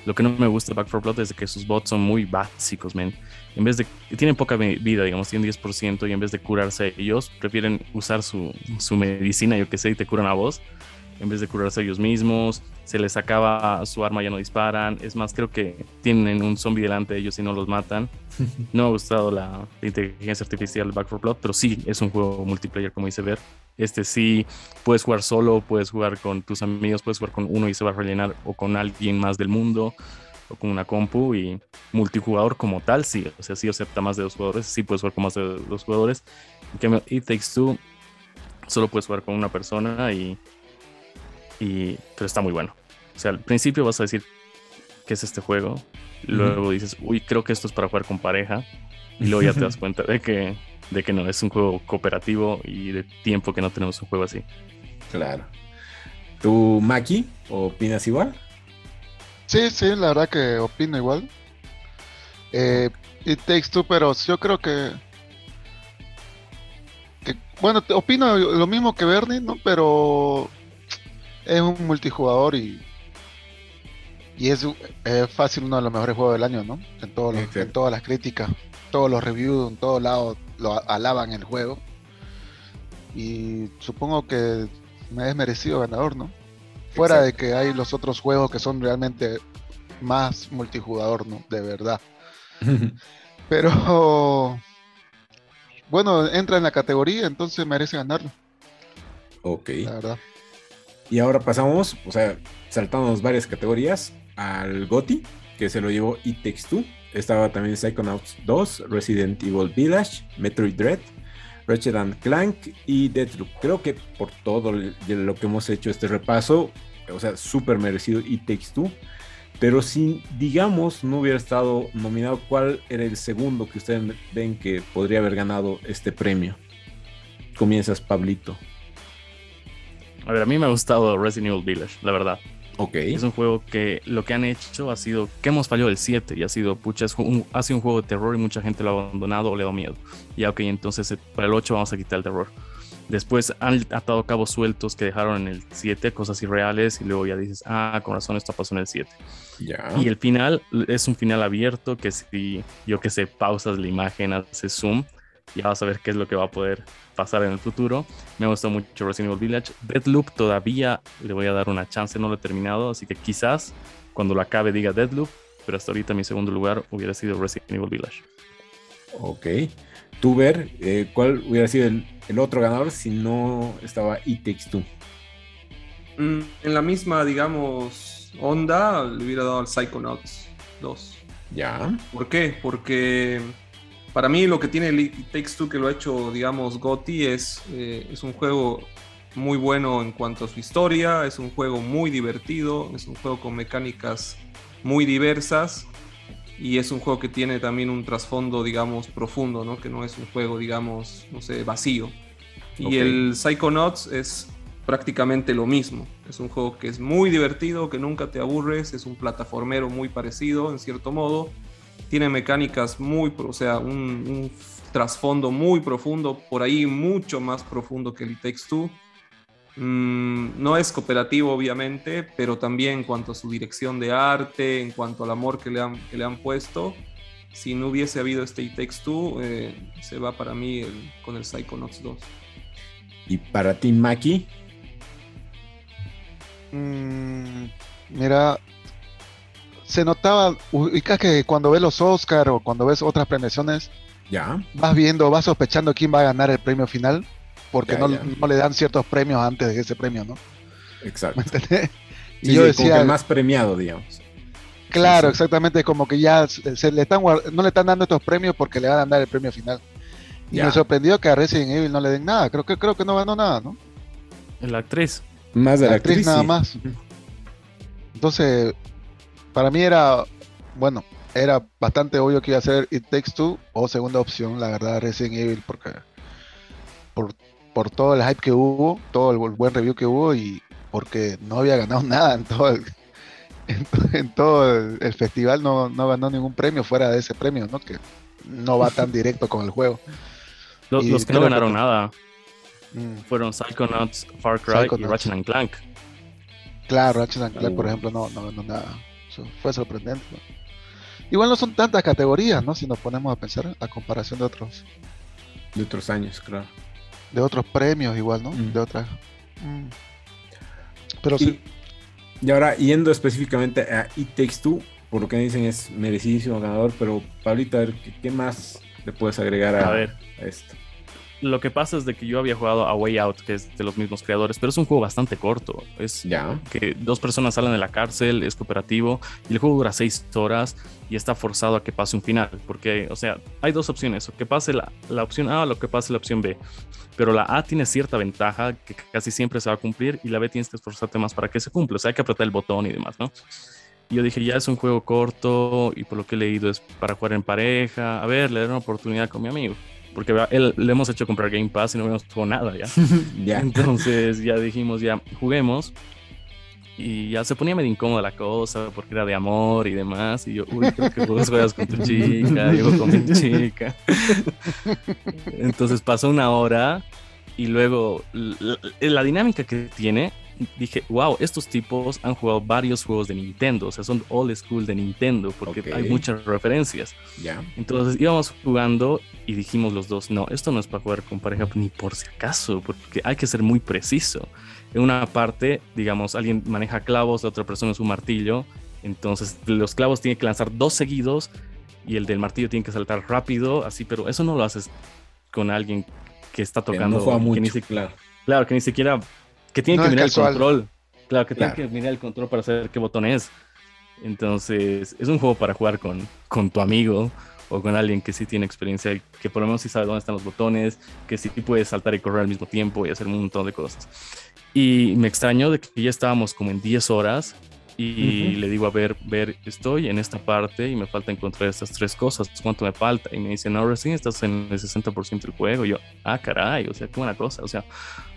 Lo que no me gusta de Back for Blood es que sus bots son muy básicos, men. En vez de. Tienen poca vida, digamos, tienen 10%, y en vez de curarse ellos, prefieren usar su, su medicina, yo que sé, y te curan a vos en vez de curarse ellos mismos, se les acaba su arma, ya no disparan. Es más, creo que tienen un zombie delante de ellos y no los matan. [laughs] No me ha gustado la, inteligencia artificial de Back 4 Blood, pero sí es un juego multiplayer, como dice Ver. Este sí, puedes jugar solo, puedes jugar con tus amigos, puedes jugar con uno y se va a rellenar, o con alguien más del mundo, o con una compu. Y multijugador como tal, sí. O sea, sí acepta más de dos jugadores, sí puedes jugar con más de dos jugadores. En cambio, It Takes Two, solo puedes jugar con una persona y pero está muy bueno. O sea, al principio vas a decir, ¿qué es este juego? Luego dices, uy, creo que esto es para jugar con pareja. Y luego ya te das [laughs] cuenta de que, de que no, es un juego cooperativo y de tiempo que no tenemos un juego así. Claro. ¿Tú, Maki, opinas igual? Sí, sí, la verdad que opino igual. Eh, It Takes Two, pero yo creo que, que bueno, opino lo mismo que Bernie, ¿no? Pero es un multijugador y, y es, fácil uno de los mejores juegos del año, ¿no? En, en todas las críticas, todos los reviews, en todos lados lo alaban el juego. Y supongo que me es merecido ganador, ¿no? Fuera de que hay los otros juegos que son realmente más multijugador, ¿no? De verdad. [laughs] Pero [laughs] bueno, entra en la categoría, entonces merece ganarlo. Ok. La verdad. Y ahora pasamos, o sea, saltamos varias categorías al GOTI, que se lo llevó It Takes Two. Estaba también Psychonauts 2, Resident Evil Village, Metroid Dread, Ratchet and Clank y Deathloop. Creo que por todo lo que hemos hecho este repaso, o sea, súper merecido It Takes Two. Pero si, digamos, no hubiera estado nominado, ¿cuál era el segundo que ustedes ven que podría haber ganado este premio? Comienzas, Pablito. A ver, a mí me ha gustado Resident Evil Village, la verdad. Ok. Es un juego que lo que han hecho ha sido que hemos fallado el 7 y ha sido, pucha, es un, ha sido un juego de terror y mucha gente lo ha abandonado o le da miedo. Ya, ok, entonces eh, para el 8 vamos a quitar el terror. Después han atado cabos sueltos que dejaron en el 7, cosas irreales, y luego ya dices, ah, con razón, esto pasó en el 7. Ya. Y el final es un final abierto que si, yo que sé, pausas la imagen, haces zoom, ya vas a ver qué es lo que va a poder pasar en el futuro. Me gustó mucho Resident Evil Village. Deadloop todavía le voy a dar una chance, no lo he terminado, así que quizás cuando lo acabe diga Deadloop, pero hasta ahorita mi segundo lugar hubiera sido Resident Evil Village. Ok. Tú ver, eh, ¿cuál hubiera sido el, otro ganador si no estaba It Takes Two? Mm, en la misma, digamos, onda, le hubiera dado al Psychonauts 2. Ya. ¿Por qué? Porque para mí lo que tiene It Takes Two que lo ha hecho, digamos, Gotti es, eh, es un juego muy bueno en cuanto a su historia, es un juego muy divertido, es un juego con mecánicas muy diversas y es un juego que tiene también un trasfondo, digamos, profundo, ¿no? Que no es un juego, digamos, no sé, vacío. Y el Psychonauts es prácticamente lo mismo. Es un juego que es muy divertido, que nunca te aburres, es un plataformero muy parecido en cierto modo. Tiene mecánicas muy, o sea, un, trasfondo muy profundo, por ahí mucho más profundo que el Takes Two. Mm, no es cooperativo, obviamente, pero también en cuanto a su dirección de arte, en cuanto al amor que le han, que le han puesto. Si no hubiese habido este It Takes Two, eh, se va para mí con el Psychonauts 2. ¿Y para ti, Maki? Mm, mira, se notaba, ubicas que cuando ves los Oscar o cuando ves otras premiaciones, ya. vas viendo, vas sospechando quién va a ganar el premio final, porque no, le dan ciertos premios antes de ese premio, ¿no? Exacto. [laughs] y yo decía. el más premiado, digamos. Claro, exactamente, como que ya se le están no le están dando estos premios porque le van a dar el premio final. Y me sorprendió que a Resident Evil no le den nada. Creo que creo que no ganó nada, ¿no? La actriz. Más de la, actriz, nada más. Entonces, para mí era, bueno, era bastante obvio que iba a ser It Takes Two o segunda opción, la verdad, Resident Evil, porque por, por todo el hype que hubo, todo el buen review que hubo y porque no había ganado [laughs] nada en todo el, en, todo el, festival, no, no, ganó ningún premio fuera de ese premio, ¿no? Que no va tan directo con el juego. Los, que no ganaron nada Mm. fueron Psychonauts, Far Cry y Ratchet Clank. Claro, Ratchet Clank, por uh. ejemplo, no, no, no nada. Fue sorprendente. Igual no son tantas categorías, ¿no? Si nos ponemos a pensar a comparación de otros. De otros años, claro. De otros premios igual, ¿no? Mm. De otras. Mm. Pero sí. Y ahora, yendo específicamente a It Takes Two, por lo que dicen es merecidísimo ganador, pero Pablito, a ver, ¿qué, más le puedes agregar a, a esto? Lo que pasa es de que yo había jugado a Way Out, que es de los mismos creadores, pero es un juego bastante corto. Es ya. que dos personas salen de la cárcel, es cooperativo y el juego dura seis horas y está forzado a que pase un final. Porque, o sea, hay dos opciones: o que pase la, la opción A o lo que pase la opción B. Pero la A tiene cierta ventaja que casi siempre se va a cumplir y la B tienes que esforzarte más para que se cumpla. O sea, hay que apretar el botón y demás, ¿no? Y yo dije, ya es un juego corto y por lo que he leído es para jugar en pareja. A ver, le daré una oportunidad con mi amigo porque él, le hemos hecho comprar Game Pass y no habíamos jugado nada [laughs] ya. Entonces ya dijimos, ya juguemos. Y ya se ponía medio incómoda la cosa porque era de amor y demás. Y yo, uy, creo que vos juegas con tu [laughs] chica, yo con mi chica. Entonces pasó una hora y luego la dinámica que tiene dije, wow, estos tipos han jugado varios juegos de Nintendo, o sea, son old school de Nintendo, porque hay muchas referencias. Ya. Entonces íbamos jugando y dijimos los dos, no, esto no es para jugar con pareja ni por si acaso, porque hay que ser muy preciso. En una parte, digamos, alguien maneja clavos, la otra persona es un martillo, entonces los clavos tienen que lanzar dos seguidos y el del martillo tiene que saltar rápido, así, pero eso no lo haces con alguien que está tocando. Que no mucho, claro. Claro, que ni siquiera que tiene que mirar el control. Claro, que tiene que mirar el control para saber qué botón es. Entonces, es un juego para jugar con, con tu amigo o con alguien que sí tiene experiencia, que por lo menos sí sabe dónde están los botones, que sí puede saltar y correr al mismo tiempo y hacer un montón de cosas. Y me extrañó de que ya estábamos como en 10 horas y le digo, a ver, ver, estoy en esta parte y me falta encontrar estas tres cosas, ¿cuánto me falta? Y me dice, no, recién estás en el 60% del juego. Y yo, ah, caray, o sea, qué buena cosa. O sea,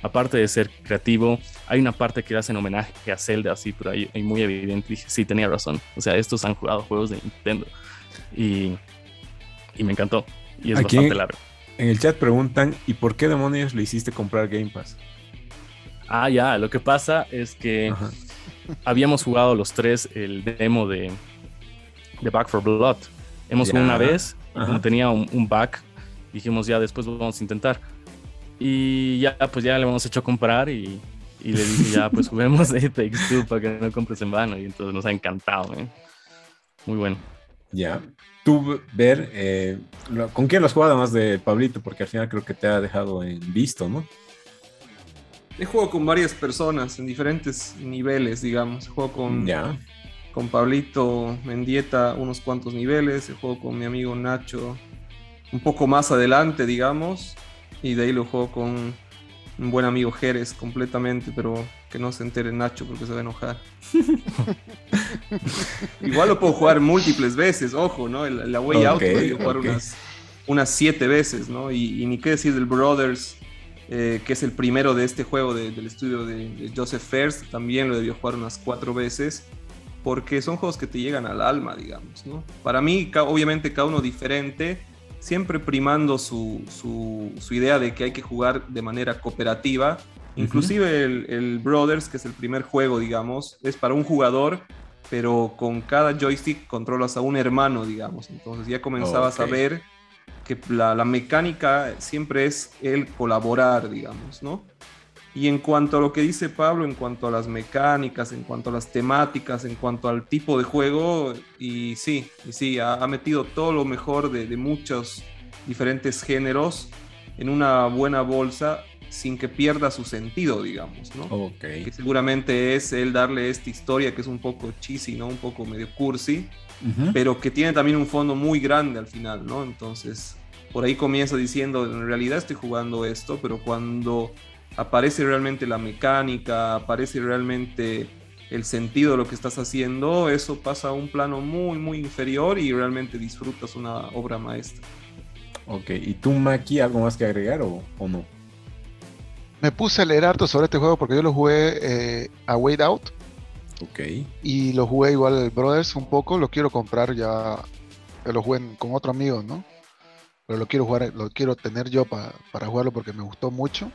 aparte de ser creativo, hay una parte que hacen homenaje a Zelda, así, pero ahí, muy evidente. Dije, sí, tenía razón. O sea, estos han jugado juegos de Nintendo. Y, y me encantó. Y es bastante largo. En el chat preguntan, ¿y por qué demonios le hiciste comprar Game Pass? Ah, ya, lo que pasa es que habíamos jugado los tres el demo de, de Back for Blood. Hemos jugado una vez, y tenía un, back, dijimos ya después vamos a intentar. Y ya, pues ya le hemos hecho comprar y, y le dije ya, pues juguemos de Takes Two para que no compres en vano. Y entonces nos ha encantado, ¿eh? Muy bueno. Ya. Tú, ver, eh, ¿con quién lo has jugado más de Pablito? Porque al final creo que te ha dejado en visto, ¿no? He jugado con varias personas en diferentes niveles, digamos. Juego con, con Pablito Mendieta unos cuantos niveles. He jugado con mi amigo Nacho un poco más adelante, digamos. Y de ahí lo juego con un buen amigo Jerez completamente, pero que no se entere Nacho porque se va a enojar. [laughs] Igual lo puedo jugar múltiples veces, ojo, ¿no? La, Way Out lo jugar unas, unas siete veces, ¿no? Y, y, ni qué decir del Brothers eh, que es el primero de este juego del estudio de, Joseph First, también lo debió jugar unas cuatro veces, porque son juegos que te llegan al alma, digamos, ¿no? Para mí, obviamente, cada uno diferente, siempre primando su, su, idea de que hay que jugar de manera cooperativa. Inclusive el, el, Brothers, que es el primer juego, digamos, es para un jugador, pero con cada joystick controlas a un hermano, digamos. Entonces ya comenzabas a ver que la, mecánica siempre es el colaborar, digamos, ¿no? Y en cuanto a lo que dice Pablo, en cuanto a las mecánicas, en cuanto a las temáticas, en cuanto al tipo de juego, y sí, y sí, ha, metido todo lo mejor de, muchos diferentes géneros en una buena bolsa sin que pierda su sentido, digamos, ¿no? Ok. Que seguramente es el darle esta historia que es un poco cheesy, ¿no? Un poco medio cursi, pero que tiene también un fondo muy grande al final, ¿no? Entonces, por ahí comienza diciendo, en realidad estoy jugando esto, pero cuando aparece realmente la mecánica, aparece realmente el sentido de lo que estás haciendo, eso pasa a un plano muy, muy inferior y realmente disfrutas una obra maestra. Ok, ¿y tú, Maki, algo más que agregar o, no? Me puse a leer harto sobre este juego porque yo lo jugué eh, a Wait Out. Ok. Y lo jugué igual el Brothers un poco, lo quiero comprar ya, lo jugué con otro amigo, ¿no? Pero lo quiero jugar, lo quiero tener yo para jugarlo porque me gustó mucho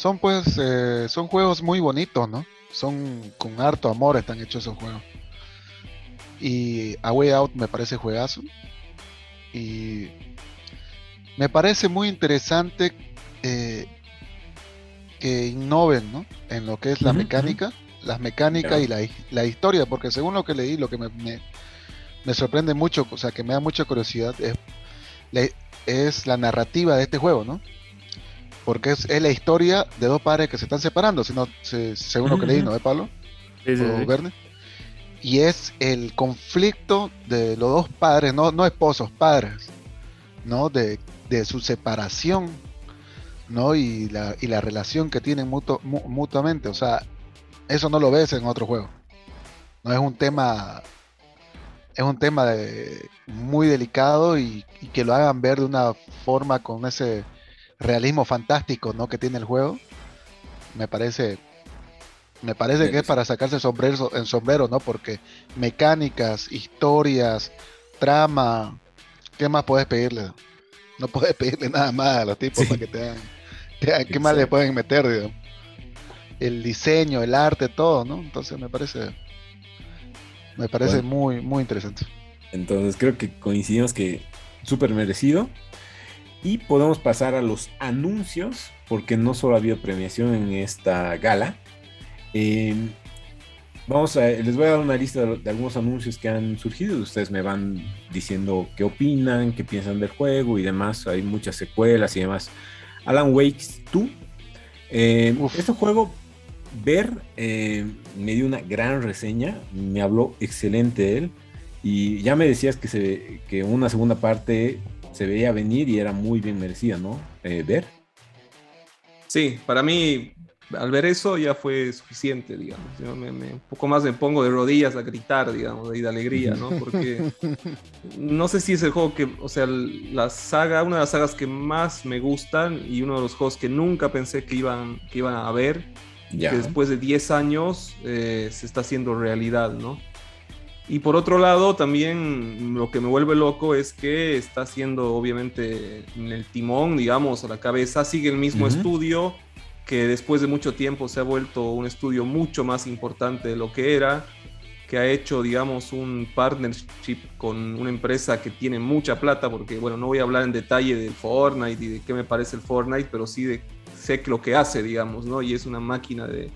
son pues, eh, son juegos muy bonitos, ¿no? Son con harto amor están hechos esos juegos. Y A Way Out me parece juegazo. Y me parece muy interesante eh, que innoven, ¿no? En lo que es la mecánica, las mecánicas y la, historia, porque según lo que leí, lo que me, me, sorprende mucho, o sea, que me da mucha curiosidad, es, es la narrativa de este juego, ¿no? porque es, la historia de dos padres que se están separando, sino, según lo que leí, ¿no? ¿De Pablo? Sí, sí, Y es el conflicto de los dos padres, no, no esposos, padres, ¿no? De, su separación, ¿no? Y la, y la relación que tienen mutuamente. O sea, eso no lo ves en otro juego. No es un tema. Es un tema de, muy delicado y que lo hagan ver de una forma con ese realismo fantástico ¿no? que tiene el juego, me parece me parece que es para sacarse el sombrero, en sombrero, ¿no? Porque mecánicas, historias, trama, ¿qué más puedes pedirle? No puedes pedirle nada más a los tipos para que te hagan, [laughs] ¿qué más le pueden meter, El diseño, el arte, todo, ¿no? Entonces me parece, me parece muy, muy interesante. Entonces creo que coincidimos que súper merecido. Y podemos pasar a los anuncios, porque no solo ha habido premiación en esta gala. Em, vamos a, les voy a dar una lista de, algunos anuncios que han surgido. Ustedes me van diciendo qué opinan, qué piensan del juego y demás. Hay muchas secuelas y demás. Alan Wakes 2. Eh, este juego, Ver em, me dio una gran reseña. Me habló excelente de él. Y ya me decías que, se, que una segunda parte se veía venir y era muy bien merecida, ¿no? Eh, ver. Sí, para mí, al ver eso ya fue suficiente, digamos. Yo me, un poco más me pongo de rodillas a gritar, digamos, y de alegría, ¿no? Porque [laughs] no sé si es el juego que, o sea, la saga, una de las sagas que más me gustan y uno de los juegos que nunca pensé que iban, que iban a ver, que después de 10 años eh, se está haciendo realidad, ¿no? Y por otro lado, también lo que me vuelve loco es que está haciendo, obviamente, en el timón, digamos, a la cabeza, sigue el mismo estudio, que después de mucho tiempo se ha vuelto un estudio mucho más importante de lo que era, que ha hecho, digamos, un partnership con una empresa que tiene mucha plata, porque, bueno, no voy a hablar en detalle del Fortnite y de qué me parece el Fortnite, pero sí de sé lo que hace, digamos, ¿no? Y es una máquina de,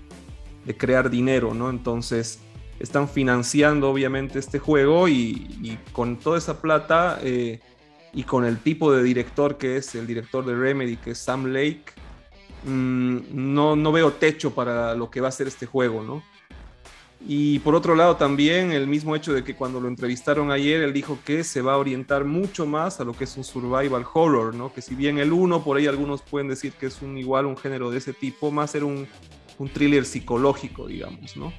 de crear dinero, ¿no? Entonces están financiando obviamente este juego y, con toda esa plata eh, y con el tipo de director que es el director de Remedy, que es Sam Lake, mm, no, no veo techo para lo que va a ser este juego, ¿no? Y por otro lado también el mismo hecho de que cuando lo entrevistaron ayer, él dijo que se va a orientar mucho más a lo que es un survival horror, ¿no? Que si bien el uno, por ahí algunos pueden decir que es un igual un género de ese tipo, más ser un, un thriller psicológico, digamos, ¿no?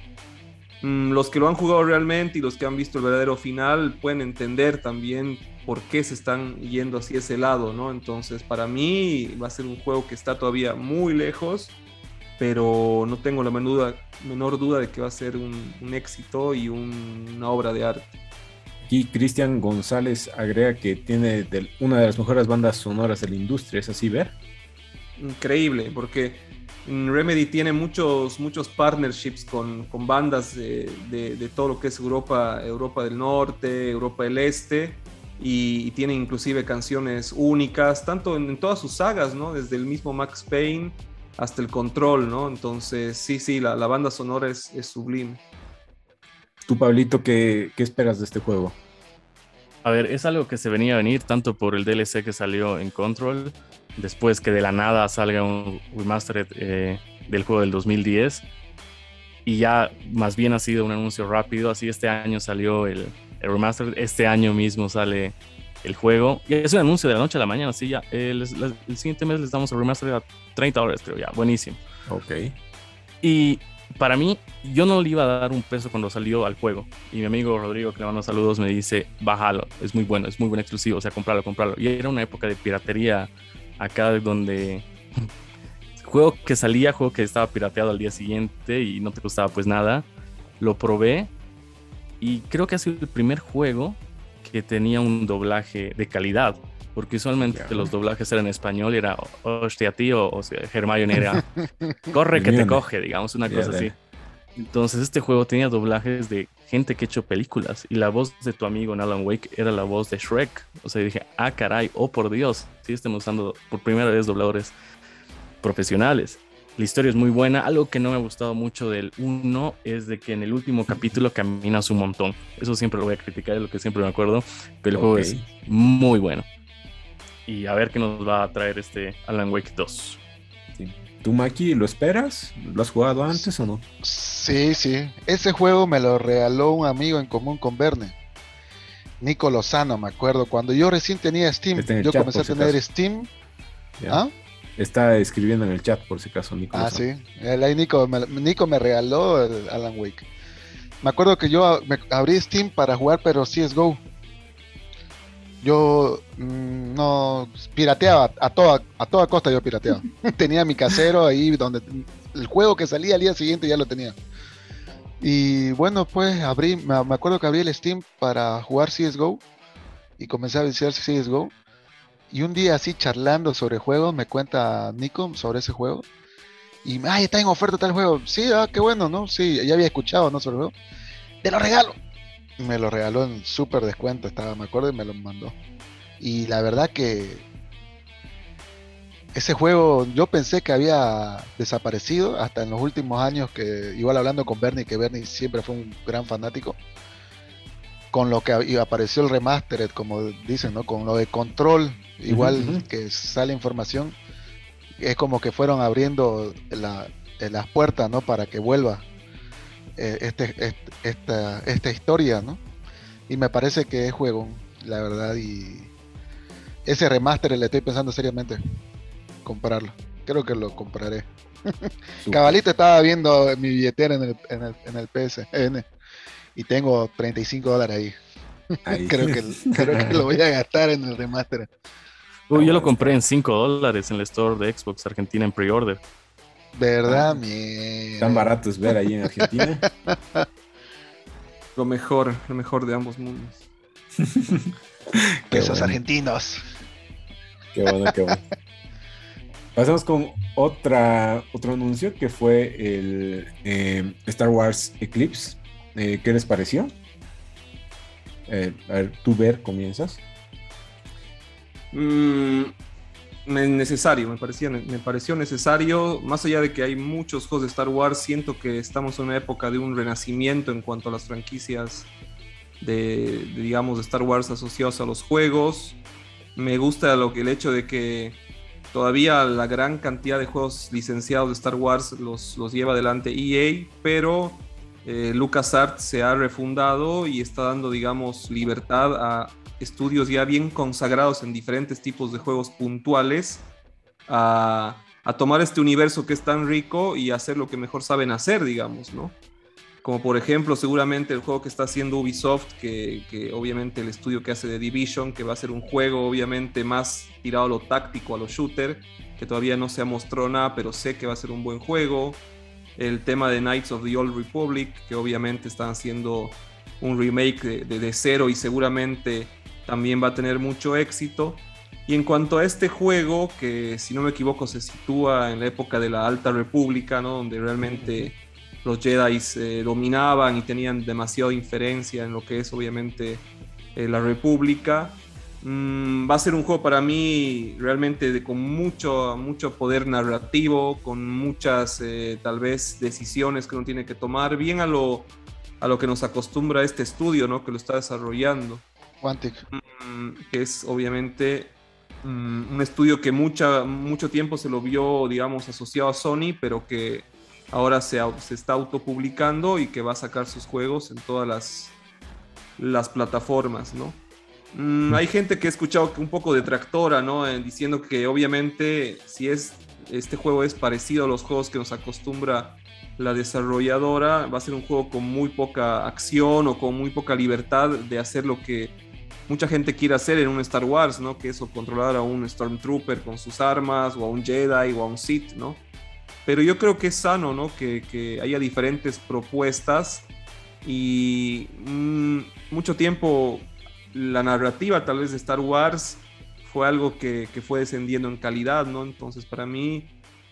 Mm, los que lo han jugado realmente y los que han visto el verdadero final pueden entender también por qué se están yendo hacia ese lado, ¿no? Entonces, para mí va a ser un juego que está todavía muy lejos, pero no tengo la menor duda, de que va a ser un, éxito y una obra de arte. Aquí Cristian González agrega que tiene una de las mejores bandas sonoras de la industria, ¿es así ver? Increíble, porque Remedy tiene muchos, muchos partnerships con, bandas de, todo lo que es Europa, Europa del Norte, Europa del Este, y, tiene inclusive canciones únicas, tanto en, todas sus sagas, ¿no? Desde el mismo Max Payne hasta el Control, ¿no? Entonces, sí, sí, la, banda sonora es, es sublime. Tú, Pablito, ¿qué, esperas de este juego? A ver, es algo que se venía a venir tanto por el DLC que salió en Control, después que de la nada salga un remastered eh, del juego del 2010, y ya más bien ha sido un anuncio rápido, así este año salió el, el remastered, este año mismo sale el juego, y es un anuncio de la noche a la mañana, así ya, el, el siguiente mes les damos el remastered a 30 dólares, creo ya, buenísimo. Ok. Y para mí, yo no le iba a dar un peso cuando salió al juego. Y mi amigo Rodrigo, que le mando saludos, me dice, bájalo, es muy bueno, es muy buen exclusivo, o sea, comprarlo, comprarlo. Y era una época de piratería acá donde [laughs] juego que salía, juego que estaba pirateado al día siguiente y no te costaba pues nada. Lo probé y creo que ha sido el primer juego que tenía un doblaje de calidad porque usualmente los doblajes eran en español y era, hostia, tío, o sea, Hermione era, [laughs] corre que te coge, digamos, una cosa así. Entonces este juego tenía doblajes de gente que ha hecho películas y la voz de tu amigo en Alan Wake era la voz de Shrek. O sea, dije, ah, caray, oh por Dios, sí estamos usando por primera vez dobladores profesionales. La historia es muy buena. Algo que no me ha gustado mucho del 1 es de que en el último capítulo caminas un montón. Eso siempre lo voy a criticar, es lo que siempre me acuerdo. Pero el juego es muy bueno y a ver qué nos va a traer este Alan Wake 2. ¿Tú, Maki, lo esperas? ¿Lo has jugado antes o no? Sí, sí. Ese juego me lo regaló un amigo en común con Verne. Nico Lozano, me acuerdo. Cuando yo recién tenía Steam, yo comencé a tener Steam. ¿Ah? Está escribiendo en el chat por si acaso, Nico. Ah, sí. Nico, me, Nico me regaló el Alan Wake. Me acuerdo que yo me abrí Steam para jugar, pero CSGO yo mm, no pirateaba a toda, a toda costa yo pirateaba. [laughs] [laughs] tenía mi casero ahí donde el juego que salía al día siguiente ya lo tenía. Y bueno, pues abrí, me, acuerdo que abrí el Steam para jugar CSGO y comencé a viciar CSGO. Y un día así charlando sobre juegos me cuenta Nico sobre ese juego. Y, ay, está en oferta tal juego. Sí, ah, qué bueno, ¿no? Sí, ya había escuchado, ¿no? Sobre el. Te lo regalo me lo regaló en súper descuento, estaba, me acuerdo, y me lo mandó. Y la verdad que ese juego yo pensé que había desaparecido hasta en los últimos años que igual hablando con Bernie que Bernie siempre fue un gran fanático con lo que apareció el remastered como dicen no con lo de control igual que sale información es como que fueron abriendo las puertas no para que vuelva eh, este, esta, esta historia, ¿no? Y me parece que es juego, la verdad, y ese remaster le estoy pensando seriamente comprarlo. Creo que lo compraré. [laughs] Cabalito estaba viendo mi billetera en el, en el, en el PSN y tengo 35 dólares [laughs] ahí. creo, que, creo que lo voy a gastar en el remaster. yo lo compré en 5 dólares en el store de Xbox Argentina en pre-order. ¿Verdad? Mi... Tan barato es ver ahí en Argentina. [laughs] lo mejor, lo mejor de ambos mundos. [laughs] Pesos argentinos. Qué bueno, qué bueno. Pasamos con otra, otro anuncio que fue el eh, Star Wars Eclipse. Eh, ¿Qué les pareció? Eh, a ver, tú ver, comienzas. Mm, necesario, me, parecía, me pareció necesario, más allá de que hay muchos juegos de Star Wars, siento que estamos en una época de un renacimiento en cuanto a las franquicias de, digamos, de Star Wars asociados a los juegos. Me gusta lo que, el hecho de que todavía la gran cantidad de juegos licenciados de Star Wars los, los lleva adelante EA, pero eh, LucasArts se ha refundado y está dando, digamos, libertad a estudios ya bien consagrados en diferentes tipos de juegos puntuales a, tomar este universo que es tan rico y hacer lo que mejor saben hacer, digamos, ¿no? como por ejemplo seguramente el juego que está haciendo Ubisoft, que, obviamente el estudio que hace de Division, que va a ser un juego obviamente más tirado a lo táctico, a lo shooter, que todavía no se ha mostrado nada, pero sé que va a ser un buen juego. El tema de Knights of the Old Republic, que obviamente están haciendo un remake de, de, cero y seguramente también va a tener mucho éxito. Y en cuanto a este juego, que si no me equivoco se sitúa en la época de la Alta República, ¿no? donde realmente los Jedi eh, dominaban y tenían demasiada inferencia en lo que es obviamente eh, la República, mm, va a ser un juego para mí realmente de, con mucho, mucho poder narrativo, con muchas eh, tal vez decisiones que uno tiene que tomar, bien a lo, a lo que nos acostumbra este estudio, ¿no? que lo está desarrollando. Quantic. Mm, que es obviamente mm, un estudio que mucha, mucho tiempo se lo vio, digamos, asociado a Sony, pero que ahora se, se está autopublicando y que va a sacar sus juegos en todas las, las plataformas, ¿no? Mm, hay gente que ha escuchado un poco detractora, ¿no? diciendo que obviamente si es, este juego es parecido a los juegos que nos acostumbra la desarrolladora, va a ser un juego con muy poca acción o con muy poca libertad de hacer lo que mucha gente quiere hacer en un Star Wars, ¿no? Que es controlar a un Stormtrooper con sus armas o a un Jedi o a un Sith, ¿no? Pero yo creo que es sano, ¿no? Que, haya diferentes propuestas y mm, mucho tiempo la narrativa tal vez de Star Wars fue algo que, fue descendiendo en calidad, ¿no? Entonces para mí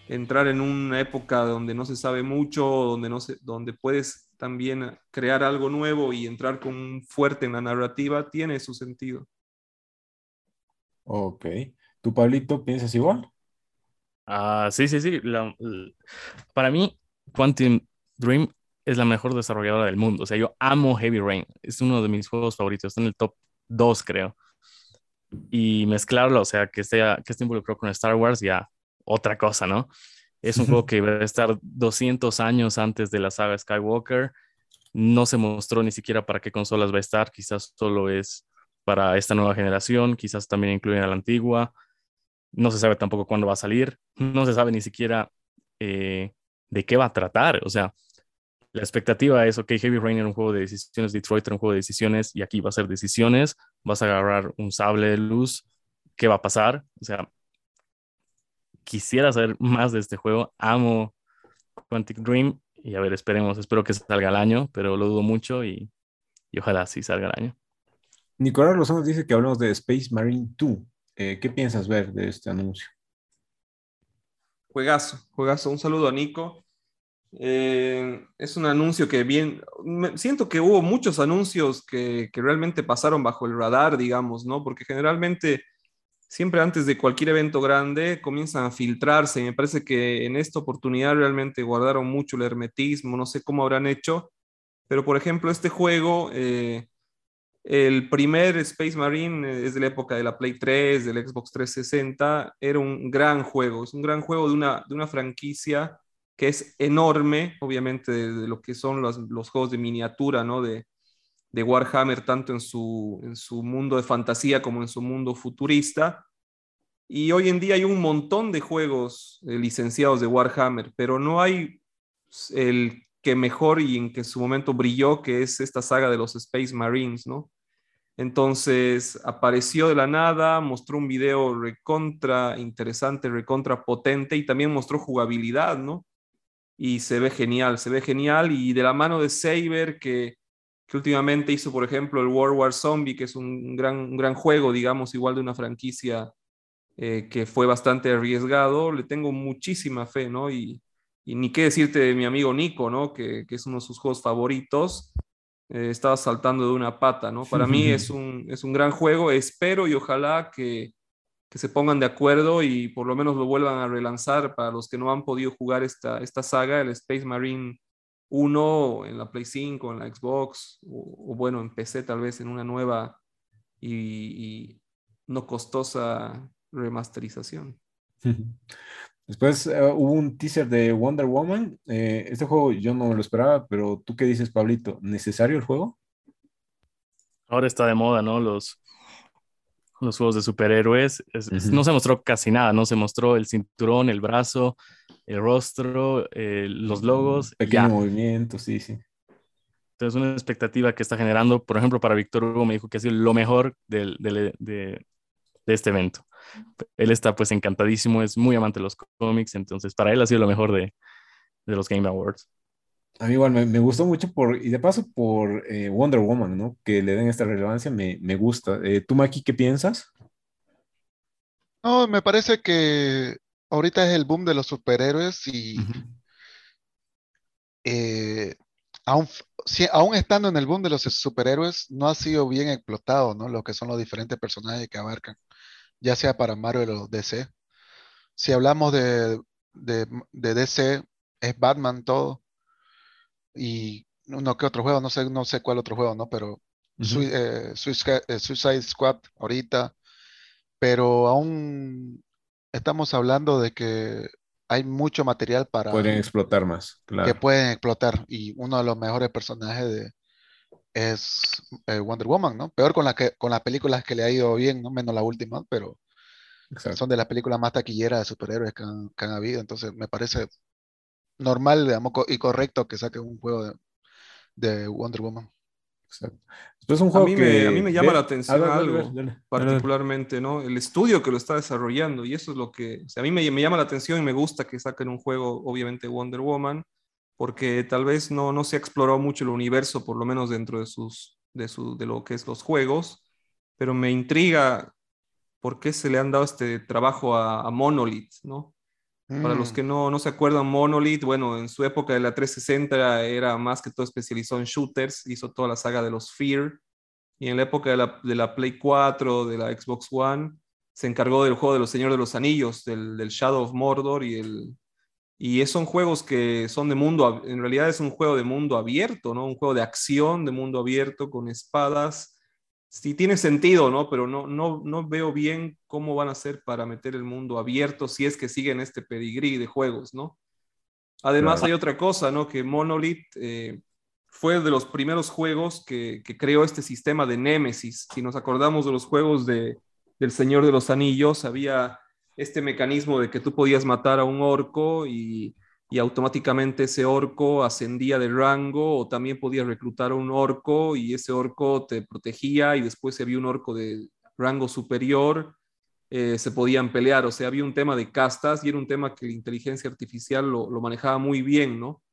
entrar en una época donde no se sabe mucho, donde, no se, donde puedes también crear algo nuevo y entrar con fuerte en la narrativa, tiene su sentido. Ok. ¿Tú, Pablito, piensas igual? Ah, sí, sí, sí. para mí, Quantum Dream es la mejor desarrolladora del mundo. O sea, yo amo Heavy Rain. Es uno de mis juegos favoritos. Está en el top 2, creo. Y mezclarlo, o sea, que esté, que esté involucrado con Star Wars, ya otra cosa, ¿no? Es un [laughs] juego que va a estar 200 años antes de la saga Skywalker. No se mostró ni siquiera para qué consolas va a estar. Quizás solo es para esta nueva generación. Quizás también incluyen a la antigua. No se sabe tampoco cuándo va a salir. No se sabe ni siquiera eh, de qué va a tratar. O sea, la expectativa es, ok, Heavy Rain era un juego de decisiones, Detroit era un juego de decisiones y aquí va a ser decisiones. Vas a agarrar un sable de luz. ¿Qué va a pasar? O sea, quisiera saber más de este juego. Amo Quantic Dream y a ver, esperemos, espero que salga el año, pero lo dudo mucho y, ojalá sí salga el año. Nicolás Lozano dice que hablamos de Space Marine 2. Eh, ¿Qué piensas ver de este anuncio? Juegazo, juegazo. Un saludo a Nico. Eh, es un anuncio que bien, siento que hubo muchos anuncios que, que, realmente pasaron bajo el radar, digamos, ¿no? Porque generalmente siempre antes de cualquier evento grande comienzan a filtrarse. Y me parece que en esta oportunidad realmente guardaron mucho el hermetismo, no sé cómo habrán hecho, pero por ejemplo este juego, eh, el primer Space Marine es de la época de la Play 3, del Xbox 360, era un gran juego, es un gran juego de una, de una franquicia que es enorme, obviamente de, lo que son los, juegos de miniatura, ¿no? De, de Warhammer, tanto en su, en su mundo de fantasía como en su mundo futurista. Y hoy en día hay un montón de juegos eh, licenciados de Warhammer, pero no hay el que mejor y en que su momento brilló, que es esta saga de los Space Marines, ¿no? Entonces apareció de la nada, mostró un video recontra interesante, recontra potente y también mostró jugabilidad, ¿no? Y se ve genial, se ve genial y de la mano de Saber que que últimamente hizo, por ejemplo, el World War Zombie, que es un gran, gran juego, digamos, igual de una franquicia eh, que fue bastante arriesgado, le tengo muchísima fe, ¿no? Y, ni qué decirte de mi amigo Nico, ¿no? Que, es uno de sus juegos favoritos. Eh, estaba saltando de una pata, ¿no? Para mí [laughs] es un, es un gran juego, espero y ojalá que, que, se pongan de acuerdo y por lo menos lo vuelvan a relanzar para los que no han podido jugar esta, esta saga, el Space Marine uno en la Play 5, en la Xbox, o, bueno, en PC tal vez en una nueva y, no costosa remasterización. [laughs] Después eh, hubo un teaser de Wonder Woman. Eh, este juego yo no me lo esperaba, pero tú qué dices, Pablito, ¿necesario el juego? Ahora está de moda, ¿no? Los, los juegos de superhéroes. No se mostró casi nada, no se mostró el cinturón, el brazo, el rostro, eh, los logos. Pequeño movimiento, sí, sí. Entonces, una expectativa que está generando, por ejemplo, para Víctor Hugo me dijo que ha sido lo mejor de, de, este evento. Él está pues encantadísimo, es muy amante de los cómics, entonces para él ha sido lo mejor de, los Game Awards. A mí igual me, gustó mucho por, y de paso por eh, Wonder Woman, ¿no? Que le den esta relevancia, me, gusta. Eh, ¿Tú, Maki, qué piensas? No, me parece que ahorita es el boom de los superhéroes y eh, aún, aún estando en el boom de los superhéroes, no ha sido bien explotado, ¿no? Lo que son los diferentes personajes que abarcan, ya sea para Marvel o DC. Si hablamos de, de, DC, es Batman todo. Y uno que otro juego, no sé, no sé cuál otro juego, ¿no? Pero eh, eh, Suicide Squad ahorita. Pero aún estamos hablando de que hay mucho material para... Pueden explotar más, claro. Que pueden explotar. Y uno de los mejores personajes de, es eh, Wonder Woman, ¿no? Peor con, la que, con las películas que le ha ido bien, ¿no? Menos la última, pero son de las películas más taquilleras de superhéroes que han, que han habido. Entonces me parece normal, digamos, y correcto que saque un juego de, de Wonder Woman. un juego a, mí me, a mí me llama la atención algo, particularmente, ¿no? El estudio que lo está desarrollando, y eso es lo que, o sea, a mí me, me, llama la atención y me gusta que saquen un juego, obviamente, Wonder Woman, porque tal vez no, no se ha explorado mucho el universo, por lo menos dentro de, sus, de, su, de lo que es los juegos, pero me intriga por qué se le han dado este trabajo a, a Monolith, ¿no? Para los mm. que no, no, se acuerdan, Monolith, bueno, en su época de la 360 era, más que todo especializado en shooters, hizo toda la saga de los Fear, y en la época de la, de la Play 4, de la Xbox One, se encargó del juego de los Señores de los Anillos, del, del, Shadow of Mordor, y, el, y son juegos que son de mundo, en realidad es un juego de mundo abierto, ¿no? Un juego de acción de mundo abierto con espadas, sí tiene sentido, ¿no? Pero no, no, no veo bien cómo van a hacer para meter el mundo abierto si es que siguen este pedigrí de juegos, ¿no? Además hay otra cosa, ¿no? Que Monolith eh, fue de los primeros juegos que, que, creó este sistema de Némesis. Si nos acordamos de los juegos de, del Señor de los Anillos, había este mecanismo de que tú podías matar a un orco y y automáticamente ese orco ascendía de rango o también podías reclutar a un orco y ese orco te protegía y después si había un orco de rango superior eh, se podían pelear, o sea, había un tema de castas y era un tema que la inteligencia artificial lo, manejaba muy bien, ¿no?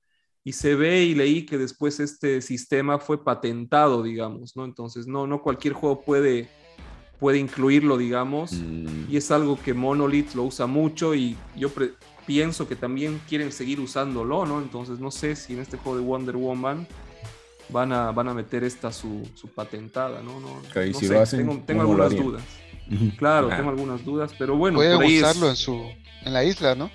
Y se ve y leí que después este sistema fue patentado, digamos, ¿no? Entonces, no, no cualquier juego puede, puede incluirlo, digamos, mm. y es algo que Monolith lo usa mucho y yo pienso que también quieren seguir usándolo, ¿no? Entonces no sé si en este juego de Wonder Woman van a, van a meter esta su, su patentada, ¿no? no, tengo, algunas dudas. Claro, tengo algunas dudas, pero bueno. Pueden usarlo en, su, en la isla, ¿no?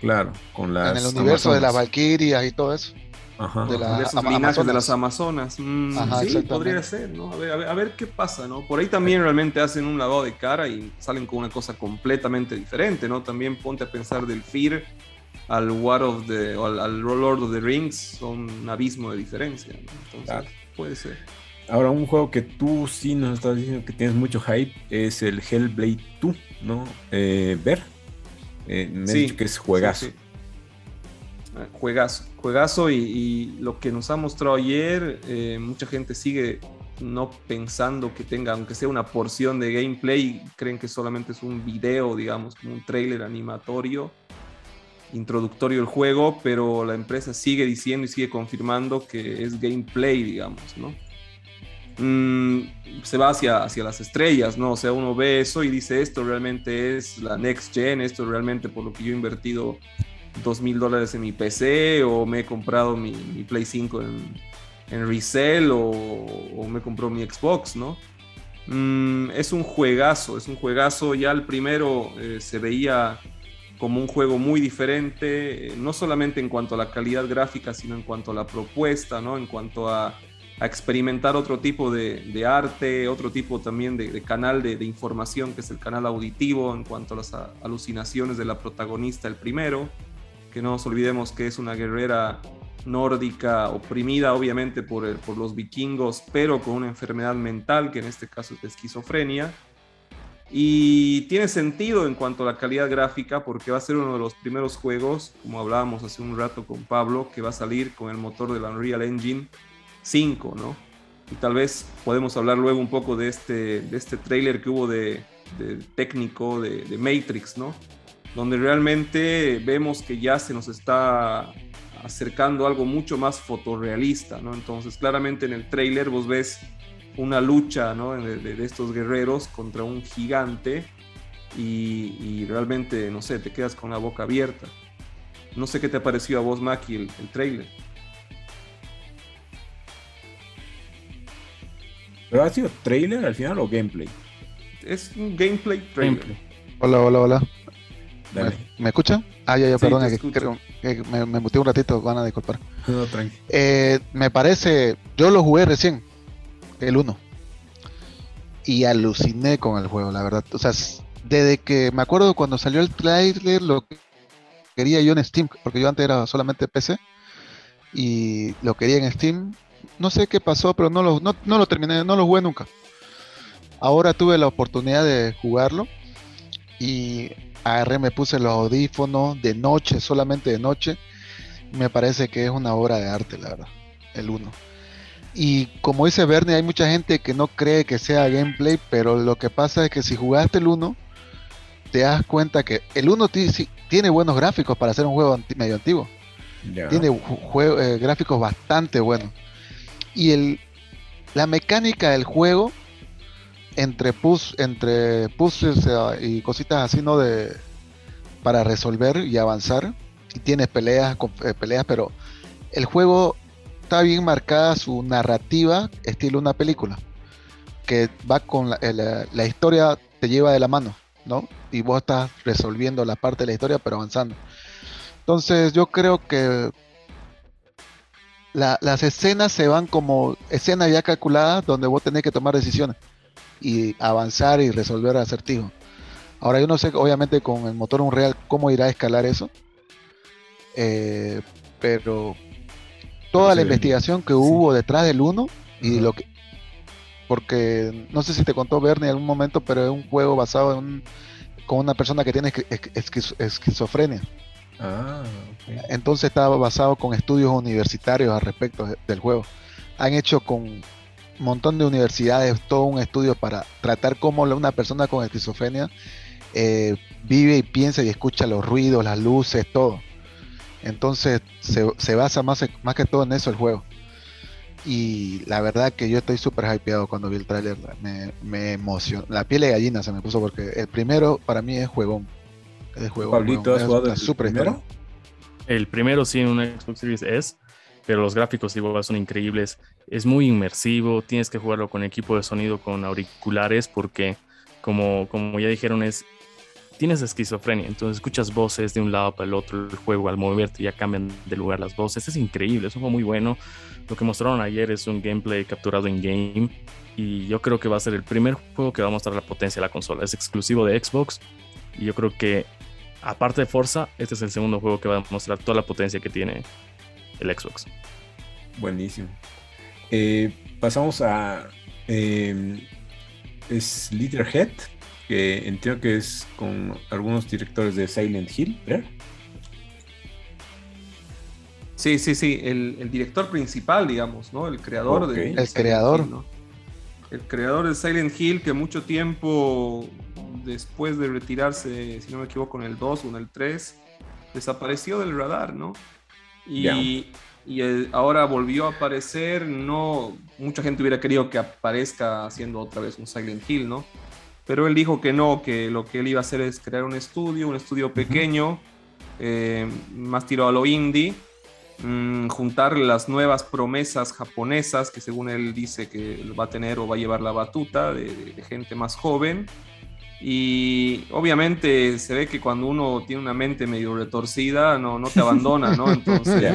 Claro, con las... En el universo de las Valkyrias y todo eso. Ajá. de, las de las Amazonas. Mm, sí, podría ser, ¿no? A ver, a ver, qué pasa, ¿no? Por ahí también realmente hacen un lavado de cara y salen con una cosa completamente diferente, ¿no? También ponte a pensar del Fear al War of the, o al, Lord of the Rings, son un abismo de diferencia, Entonces, puede ser. Ahora, un juego que tú sí nos estás diciendo que tienes mucho hype es el Hellblade 2, ¿no? Eh, ver. Eh, me sí, dicho que es juegazo. Juegazo, juegazo y, lo que nos ha mostrado ayer, eh, mucha gente sigue no pensando que tenga, aunque sea una porción de gameplay, creen que solamente es un video, digamos, como un trailer animatorio introductorio del juego, pero la empresa sigue diciendo y sigue confirmando que es gameplay, digamos, ¿no? Mm, se va hacia, hacia las estrellas, ¿no? O sea, uno ve eso y dice, esto realmente es la next gen, esto realmente por lo que yo he invertido dos mil dólares en mi PC o me he comprado mi, Play 5 en, en resell o, me compró mi Xbox, ¿no? Mm, es un juegazo, es un juegazo. Ya el primero eh, se veía como un juego muy diferente, eh, no solamente en cuanto a la calidad gráfica, sino en cuanto a la propuesta, ¿no? En cuanto a, experimentar otro tipo de, arte, otro tipo también de, canal de, información, que es el canal auditivo, en cuanto a las alucinaciones de la protagonista, el primero que no nos olvidemos que es una guerrera nórdica oprimida obviamente por, por los vikingos, pero con una enfermedad mental, que en este caso es esquizofrenia. Y tiene sentido en cuanto a la calidad gráfica porque va a ser uno de los primeros juegos, como hablábamos hace un rato con Pablo, que va a salir con el motor del Unreal Engine 5, ¿no? Y tal vez podemos hablar luego un poco de este, de este trailer que hubo de, técnico de, de, Matrix, ¿no? Donde realmente vemos que ya se nos está acercando algo mucho más fotorrealista, ¿no? Entonces, claramente en el trailer vos ves una lucha, ¿no? De, estos guerreros contra un gigante y, realmente, no sé, te quedas con la boca abierta. No sé qué te pareció a vos, Maki, el, el trailer. ¿Pero ha sido trailer al final o gameplay? Es un gameplay trailer. Hola, hola, hola. ¿Me, escuchan? Ah, ya, ya, perdón, que, me, me un ratito, van a disculpar. No, tranqui. Eh, me parece, yo lo jugué recién, el 1. Y aluciné con el juego, la verdad. O sea, desde que me acuerdo cuando salió el trailer, lo quería yo en Steam, porque yo antes era solamente PC. Y lo quería en Steam. No sé qué pasó, pero no lo, no, no lo terminé, no lo jugué nunca. Ahora tuve la oportunidad de jugarlo. Y agarré, me puse los audífonos de noche, solamente de noche. Me parece que es una obra de arte, la verdad, el 1. Y como dice Bernie, hay mucha gente que no cree que sea gameplay, pero lo que pasa es que si jugaste el 1, te das cuenta que el 1 tiene buenos gráficos para hacer un juego medio antiguo. Tiene eh, gráficos bastante buenos. Y el, la mecánica del juego entre, pus, entre puzzles y cositas así, ¿no? De, para resolver y avanzar. Y tienes peleas, eh, peleas, pero el juego está bien marcada su narrativa, estilo una película. Que va con la, eh, la, historia, te lleva de la mano, ¿no? Y vos estás resolviendo la parte de la historia, pero avanzando. Entonces, yo creo que las escenas se van como escenas ya calculadas donde vos tenés que tomar decisiones y avanzar y resolver acertijos. Ahora yo no sé, obviamente con el motor Unreal, cómo irá a escalar eso. Eh, pero toda la investigación que hubo detrás del 1 y lo que... Porque no sé si te contó Bernie en algún momento, pero es un juego basado en con una persona que tiene esquizofrenia. Ah, Entonces estaba basado con estudios universitarios al respecto del juego. Han hecho con montón de universidades, todo un estudio para tratar cómo una persona con esquizofrenia eh, vive y piensa y escucha los ruidos, las luces, todo. Entonces se, basa más, más que todo en eso el juego. Y la verdad que yo estoy súper hypeado cuando vi el tráiler. Me, me emocionó. La piel de gallina se me puso porque el primero para mí es juegón. Es juego. Pablito, ¿has jugado el primero? El primero sí en una Xbox Series S pero los gráficos igual son increíbles. Es muy inmersivo, tienes que jugarlo con equipo de sonido con auriculares porque, como, como ya dijeron, es tienes esquizofrenia, entonces escuchas voces de un lado para el otro, el juego al moverte ya cambian de lugar las voces, es increíble, es un juego muy bueno. Lo que mostraron ayer es un gameplay capturado en game y yo creo que va a ser el primer juego que va a mostrar la potencia de la consola. Es exclusivo de Xbox y yo creo que aparte de Forza, este es el segundo juego que va a mostrar toda la potencia que tiene el Xbox. Buenísimo. Eh, pasamos a eh, es Leaderhead, que entiendo que es con algunos directores de Silent Hill, Sí, sí, sí, el, director principal, digamos, ¿no? El creador de... El creador. El creador de Silent Hill que mucho tiempo después de retirarse, si no me equivoco, en el 2 o en el 3, desapareció del radar, ¿no? Y, y ahora volvió a aparecer. No, mucha gente hubiera querido que aparezca haciendo otra vez un Silent Hill, ¿no? Pero él dijo que no, que lo que él iba a hacer es crear un estudio, un estudio pequeño, eh, más tirado a lo indie, mm, juntar las nuevas promesas japonesas que según él dice que va a tener o va a llevar la batuta de gente más joven y obviamente se ve que cuando uno tiene una mente medio retorcida, no, no te abandona, ¿no? Entonces,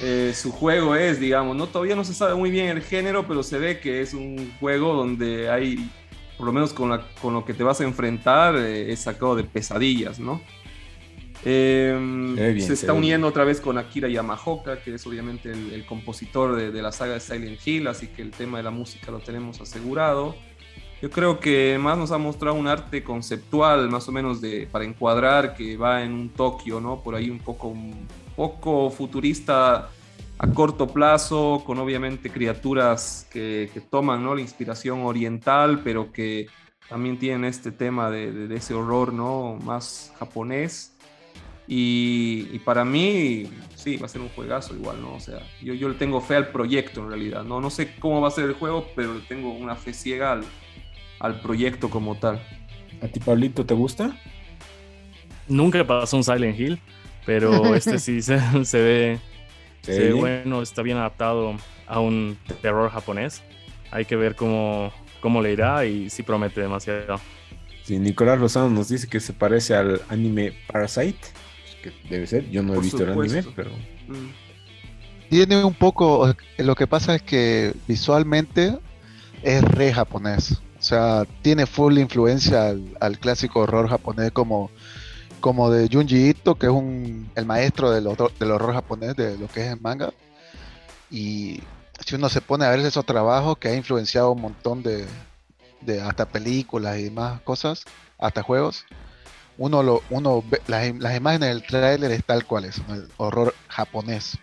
eh, su juego es, digamos, no todavía no se sabe muy bien el género, pero se ve que es un juego donde hay, por lo menos con, con lo que te vas a enfrentar, eh, es sacado de pesadillas, ¿no? Em, se está uniendo otra vez con Akira Yamaoka, que es obviamente el, compositor de, de la saga de Silent Hill, así que el tema de la música lo tenemos asegurado. Yo creo que más nos ha mostrado un arte conceptual, más o menos de para encuadrar que va en un Tokio, ¿no? Por ahí un poco, un poco futurista a corto plazo, con obviamente criaturas que, toman ¿no? la inspiración oriental, pero que también tienen este tema de, ese horror ¿no? más japonés. Y, para mí, sí, va a ser un juegazo igual, ¿no? O sea, yo, yo le tengo fe al proyecto en realidad, ¿no? No sé cómo va a ser el juego, pero le tengo una fe ciega al, al proyecto como tal. ¿A ti, Pablito, te gusta? Nunca pasó un Silent Hill, pero [laughs] este sí se, se ve Sí. bueno, está bien adaptado a un terror japonés. Hay que ver cómo, cómo le irá y sí promete demasiado. Sí, Nicolás Lozano nos dice que se parece al anime Parasite, que debe ser, yo no he visto el anime, pero... Mm. Tiene un poco, lo que pasa es que visualmente es re japonés, o sea, tiene full influencia al, clásico horror japonés como como de Junji Ito, que es un, el maestro del horror, japonés, de lo que es el manga. Y si uno se pone a ver esos trabajos que ha influenciado un montón de, de hasta películas y demás cosas, hasta juegos, uno lo uno ve, las, imágenes del trailer es tal cual es, el horror japonés.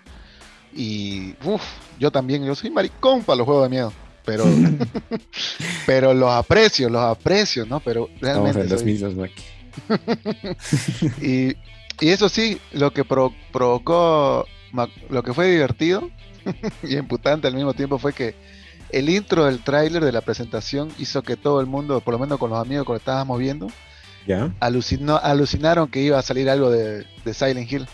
Y uff, yo también, yo soy maricón para los juegos de miedo, pero [laughs] pero los aprecio, los aprecio, ¿no? Pero realmente los mismos, [laughs] y, eso sí, lo que provocó, lo que fue divertido [laughs] y imputante al mismo tiempo fue que el intro del tráiler de la presentación hizo que todo el mundo, por lo menos con los amigos que lo estábamos viendo, ¿Ya? Alucinó, alucinaron que iba a salir algo de, Silent Hill.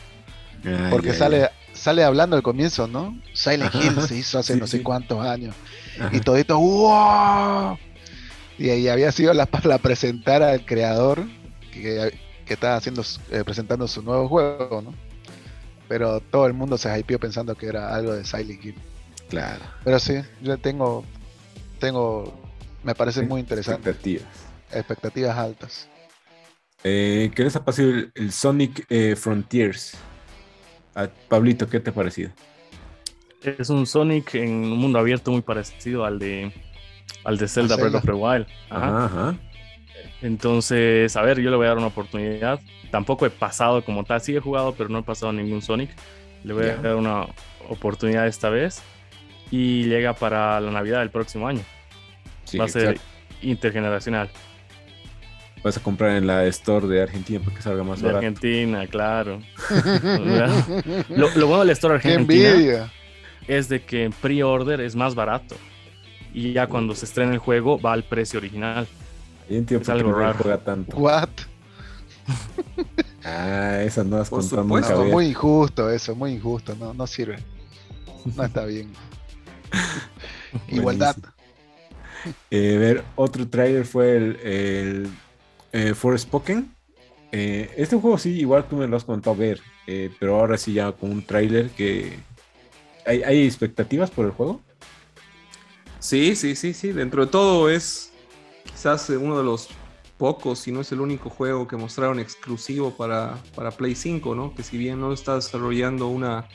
Ah, porque sale, sale hablando al comienzo, ¿no? Silent Hill se hizo hace no sé cuántos años. Y todito, ¡wow! Y ahí había sido la, [laughs] la presentar al creador que, está haciendo, eh, presentando su nuevo juego, ¿no? Pero todo el mundo se hypeó pensando que era algo de Silent Hill. Claro. Pero sí, yo tengo, tengo, me parece muy interesante. Expectativas. Expectativas altas. Eh, ¿Qué les ha parecido el, Sonic eh, Frontiers? Pablito, ¿qué te ha parecido? Es un Sonic en un mundo abierto muy parecido al de al de Zelda Breath of the Wild. Ajá. Ajá. Entonces, a ver, yo le voy a dar una oportunidad. Tampoco he pasado como tal, sí he jugado, pero no he pasado ningún Sonic. Le voy a dar una oportunidad esta vez. Y llega para la Navidad del próximo año. Va a ser intergeneracional. Vas a comprar en la Store de Argentina porque salga más de Argentina, claro. [laughs] lo, bueno del Store Argentina es de que en pre-order es más barato. Y ya cuando se estrena el juego va al precio original. Y es algo raro. Juega tanto. What? Ah, esa no has contado nunca. muy injusto eso, muy injusto, no, no sirve. No está bien. [laughs] Igualdad. Eh, ver, otro trailer fue el, el eh, Forspoken. Eh, este juego sí, igual tú me lo has contado ver, eh, pero ahora sí ya con un trailer que... ¿Hay, ¿Hay expectativas por el juego? Sí, sí, sí, sí. Dentro de todo es quizás uno de los pocos, si no es el único juego que mostraron exclusivo para, para Play 5, ¿no? Que si bien no está desarrollando una,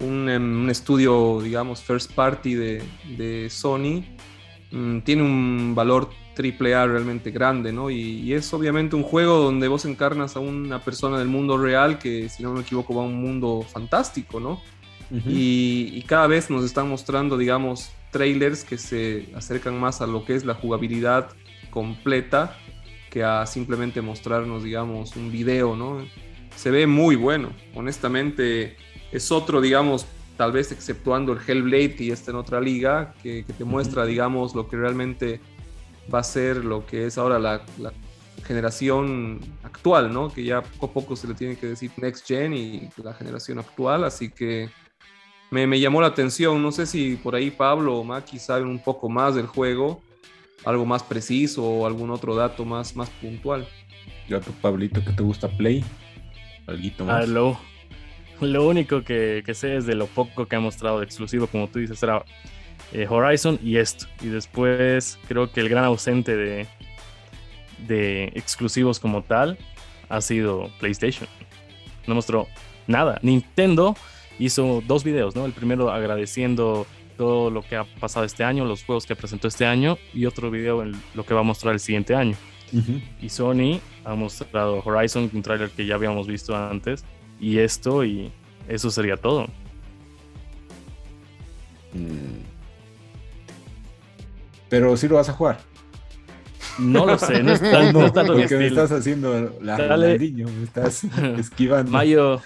un, em, estudio, digamos, first party de, de Sony, mm, tiene un valor triple A realmente grande, ¿no? Y, es obviamente un juego donde vos encarnas a una persona del mundo real que, si no me equivoco, va a un mundo fantástico, ¿no? Y, y, cada vez nos están mostrando, digamos, trailers que se acercan más a lo que es la jugabilidad completa que a simplemente mostrarnos, digamos, un video, ¿no? Se ve muy bueno, honestamente es otro, digamos, tal vez exceptuando el Hellblade que ya está en otra liga, que, te muestra, digamos, lo que realmente va a ser lo que es ahora la, la, generación actual, ¿no? Que ya poco a poco se le tiene que decir Next Gen y la generación actual, así que me, llamó la atención. No sé si por ahí Pablo o Maki saben un poco más del juego, algo más preciso o algún otro dato más, más puntual. Ya tu Pablito, que te gusta Play? Alguito más. Ah, lo, único que, sé es de lo poco que ha mostrado de exclusivo, como tú dices, era eh, Horizon y esto. Y después creo que el gran ausente de, de exclusivos como tal ha sido PlayStation. No mostró nada. Nintendo hizo dos videos, ¿no? El primero agradeciendo todo lo que ha pasado este año, los juegos que presentó este año y otro video en lo que va a mostrar el siguiente año. Y Sony ha mostrado Horizon, un trailer que ya habíamos visto antes, y esto y eso sería todo. Mm. Pero sí lo vas a jugar. No lo sé, no es [laughs] tan, no, porque me estás haciendo la Ronaldinho, me estás [laughs] esquivando. Mayo,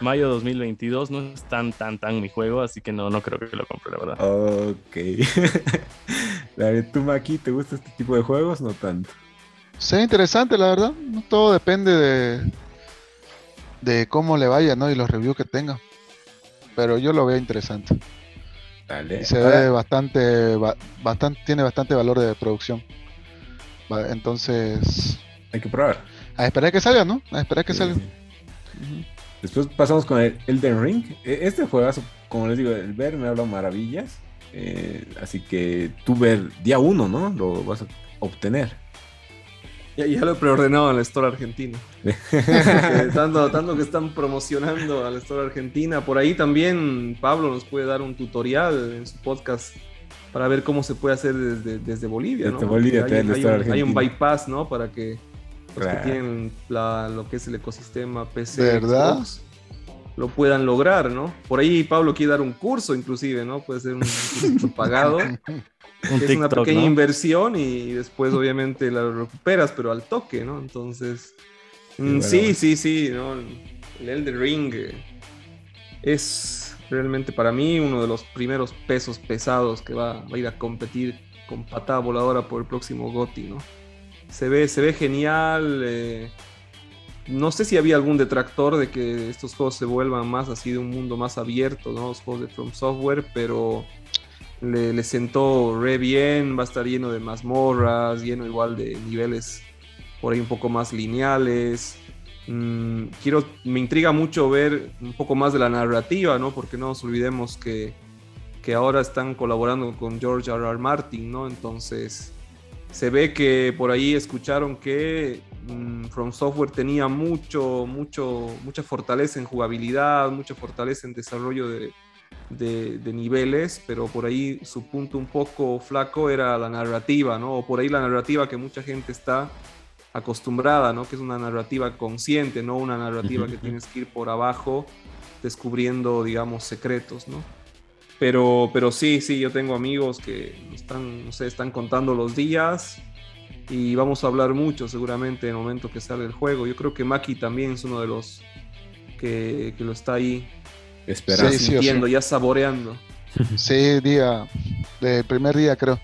mayo 2022 no es tan, tan, tan mi juego, así que no, no creo que lo compre, la verdad. Ok. [laughs] la de tú, Maki, ¿te gusta este tipo de juegos? No tanto. Sí, interesante, la verdad. Todo depende de, de cómo le vaya, ¿no? Y los reviews que tenga. Pero yo lo veo interesante. Dale. Y se ve bastante, bastante, tiene bastante valor de producción. Entonces. Hay que probar. A esperar que salga, ¿no? A esperar que salga. Después pasamos con el Elden Ring. E, este juegazo, como les digo, el ver me habla maravillas. Eh, así que tú ver día uno, ¿no? Lo vas a obtener. Ya, lo he preordenado en la Store Argentina. [laughs] tanto, tanto que están promocionando a la Store Argentina. Por ahí también Pablo nos puede dar un tutorial en su podcast para ver cómo se puede hacer desde, desde Bolivia. Desde Bolivia, hay, un, hay, un, bypass, ¿no? Para que los que tienen lo que es el ecosistema PC ¿verdad? lo puedan lograr, ¿no? Por ahí Pablo quiere dar un curso, inclusive, ¿no? Puede ser un curso pagado. [laughs] es una pequeña inversión y después obviamente la recuperas, pero al toque, ¿no? Entonces, mm, sí, sí, sí, ¿no? El Elder Ring eh, es realmente para mí uno de los primeros pesos pesados que va, a ir a competir con patada voladora por el próximo GOTI, ¿no? Se ve, se ve genial. Eh, no sé si había algún detractor de que estos juegos se vuelvan más así de un mundo más abierto, ¿no? Los juegos de From Software, pero le, sentó re bien, va a estar lleno de mazmorras, lleno igual de niveles por ahí un poco más lineales. Mm, quiero, me intriga mucho ver un poco más de la narrativa, ¿no? Porque no nos olvidemos que, que ahora están colaborando con George R. R. Martin, ¿no? Entonces se ve que por ahí escucharon que mm, From Software tenía mucho, mucho, mucha fortaleza en jugabilidad, mucha fortaleza en desarrollo de, de, niveles, pero por ahí su punto un poco flaco era la narrativa, ¿no? O por ahí la narrativa que mucha gente está acostumbrada, ¿no? Que es una narrativa consciente, no una narrativa que tienes que ir por abajo descubriendo, digamos, secretos, ¿no? Pero, pero sí, sí, yo tengo amigos que están, no sé, están contando los días y vamos a hablar mucho seguramente en el momento que sale el juego. Yo creo que Maki también es uno de los que, que lo está ahí Esperando, sintiendo, ya saboreando. [laughs] Sí, día, de primer día creo.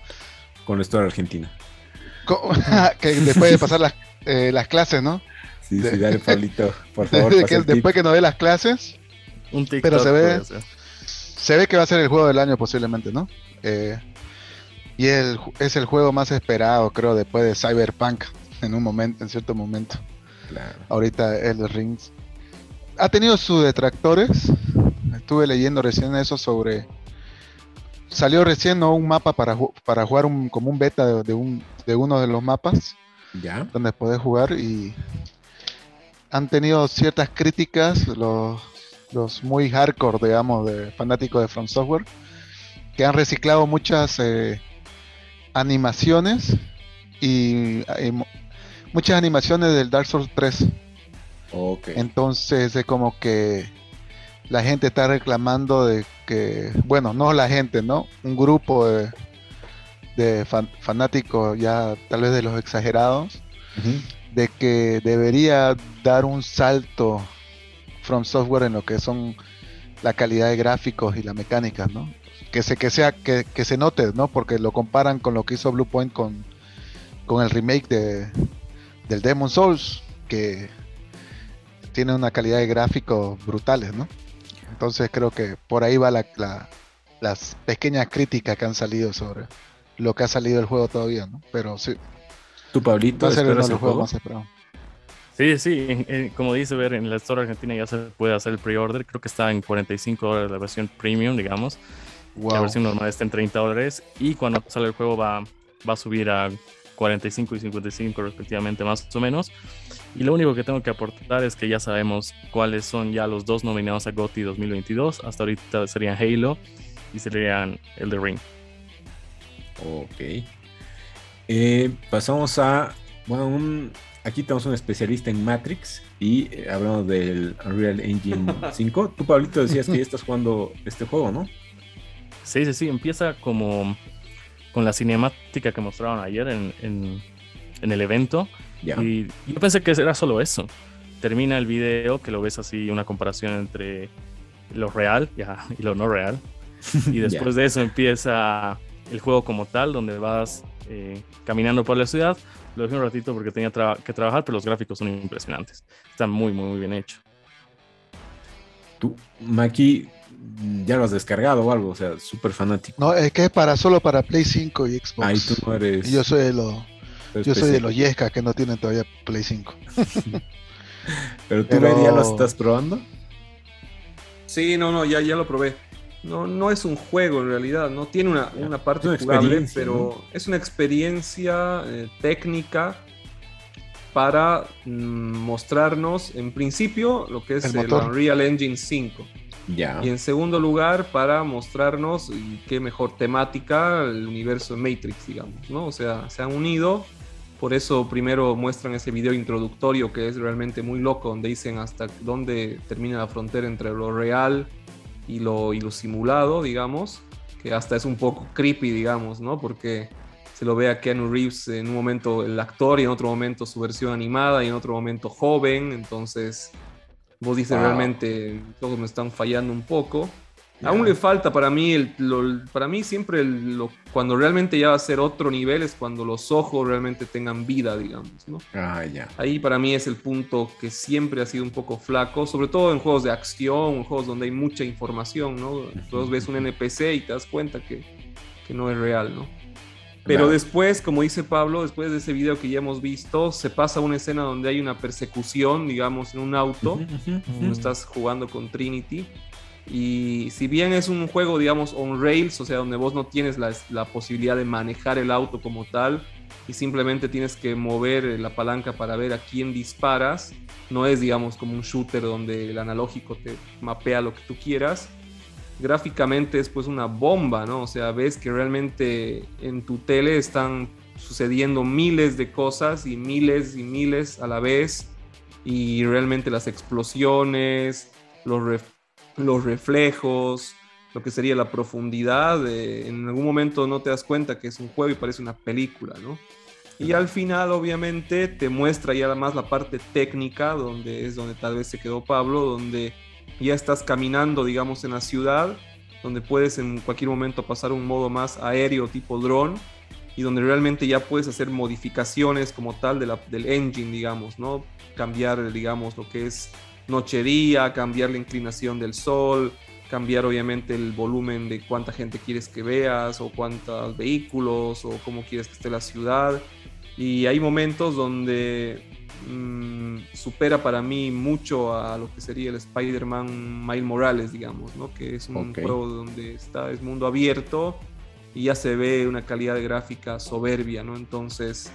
Con la historia argentina. [laughs] que después de pasar las, eh, las clases, ¿no? Sí, sí, dale, [laughs] Pablito, por favor. después que no ve las clases. Un TikTok, pero se ve, se ve que va a ser el juego del año posiblemente, ¿no? Eh, y el, es el juego más esperado, creo, después de Cyberpunk en un momento, en cierto momento. Claro. Ahorita el Rings. Ha tenido sus detractores, estuve leyendo recién eso sobre... Salió recién un mapa para, para jugar un, como un beta de, un, de uno de los mapas. ¿Ya? Donde puedes jugar y han tenido ciertas críticas los, los muy hardcore, digamos, de fanáticos de From Software, que han reciclado muchas eh, animaciones y, muchas animaciones del Dark Souls 3. Okay. Entonces es como que la gente está reclamando de que, bueno, no la gente, ¿no? Un grupo de, fanáticos ya tal vez de los exagerados, de que debería dar un salto From Software en lo que son la calidad de gráficos y la mecánica, ¿no? Que se, que sea, que, se note, ¿no? Porque lo comparan con lo que hizo Bluepoint con, con el remake de, del Demon Souls, que tiene una calidad de gráficos brutales, ¿no? Entonces creo que por ahí va la, las pequeñas críticas que han salido sobre lo que ha salido del juego todavía, ¿no? Pero sí. ¿Tu Pablito va a ser uno de los juegos más Sí, sí, como dice ver en la Store Argentina ya se puede hacer el pre-order, creo que está en 45 dólares la versión premium, digamos. La versión normal está en 30 dólares y cuando sale el juego va, va a subir a 45 y 55 respectivamente más o menos. Y lo único que tengo que aportar es que ya sabemos cuáles son ya los dos nominados a GOTY 2022. Hasta ahorita serían Halo y serían el The Ring. Ok. Eh, pasamos a. Bueno, un, aquí tenemos un especialista en Matrix y eh, hablamos del Unreal Engine [laughs] 5. Tú, Pablito, decías que ya estás jugando este juego, ¿no? Sí, sí, sí, empieza como con la cinemática que mostraron ayer en, en, el evento. Y yo pensé que era solo eso. Termina el video, que lo ves así, una comparación entre lo real y lo no real. [laughs] Y después de eso empieza el juego como tal, donde vas eh, caminando por la ciudad. Lo dejé un ratito porque tenía que trabajar, pero los gráficos son impresionantes. Están muy, muy, muy bien hechos. Tú, Maki, ya lo has descargado o algo, o sea, súper fanático. No, es que es para solo para Play 5 y Xbox. Ahí tú no eres. Yo soy de los, yo soy de los Yesca que no tienen todavía Play 5. [laughs] Pero tú ya lo estás probando. Sí, no, no, ya, ya lo probé. No, no es un juego en realidad, no tiene una, una parte jugable, pero es una experiencia eh, técnica para mm, mostrarnos en principio lo que es el, el Unreal Engine 5. Y en segundo lugar, para mostrarnos qué mejor temática el universo de Matrix, digamos, ¿no? O sea, se han unido. Por eso primero muestran ese video introductorio que es realmente muy loco, donde dicen hasta dónde termina la frontera entre lo real y lo, y lo simulado, digamos, que hasta es un poco creepy, digamos, ¿no? Porque se lo ve a Keanu Reeves en un momento el actor y en otro momento su versión animada y en otro momento joven, entonces Vos dices realmente todos me están fallando un poco. Aún le falta para mí, el, para mí siempre lo, cuando realmente ya va a ser otro nivel es cuando los ojos realmente tengan vida, digamos, ¿no? Ah, ya. Ahí para mí es el punto que siempre ha sido un poco flaco, sobre todo en juegos de acción, en juegos donde hay mucha información, ¿no? Entonces ves un NPC y te das cuenta que, que no es real, ¿no? Pero después, como dice Pablo, después de ese video que ya hemos visto, se pasa una escena donde hay una persecución, digamos, en un auto. estás jugando con Trinity. Y si bien es un juego, digamos, on rails, o sea, donde vos no tienes la, la, posibilidad de manejar el auto como tal y simplemente tienes que mover la palanca para ver a quién disparas, no es, digamos, como un shooter donde el analógico te mapea lo que tú quieras gráficamente es pues una bomba, ¿no? O sea, ves que realmente en tu tele están sucediendo miles de cosas y miles y miles a la vez y realmente las explosiones, los, los reflejos, lo que sería la profundidad, en algún momento no te das cuenta que es un juego y parece una película, ¿no? Y al final obviamente te muestra ya más la parte técnica, donde es donde tal vez se quedó Pablo, donde ya estás caminando, digamos, en la ciudad, donde puedes en cualquier momento pasar un modo más aéreo tipo drone y donde realmente ya puedes hacer modificaciones como tal de la, del engine, digamos, ¿no? Cambiar, digamos, lo que es noche-día, cambiar la inclinación del sol, cambiar obviamente el volumen de cuánta gente quieres que veas o cuántos vehículos o cómo quieres que esté la ciudad. Y hay momentos donde Mm, supera para mí mucho a lo que sería el Spider-Man Miles Morales, digamos, ¿no? Que es un juego donde está, es mundo abierto y ya se ve una calidad de gráfica soberbia, ¿no? Entonces,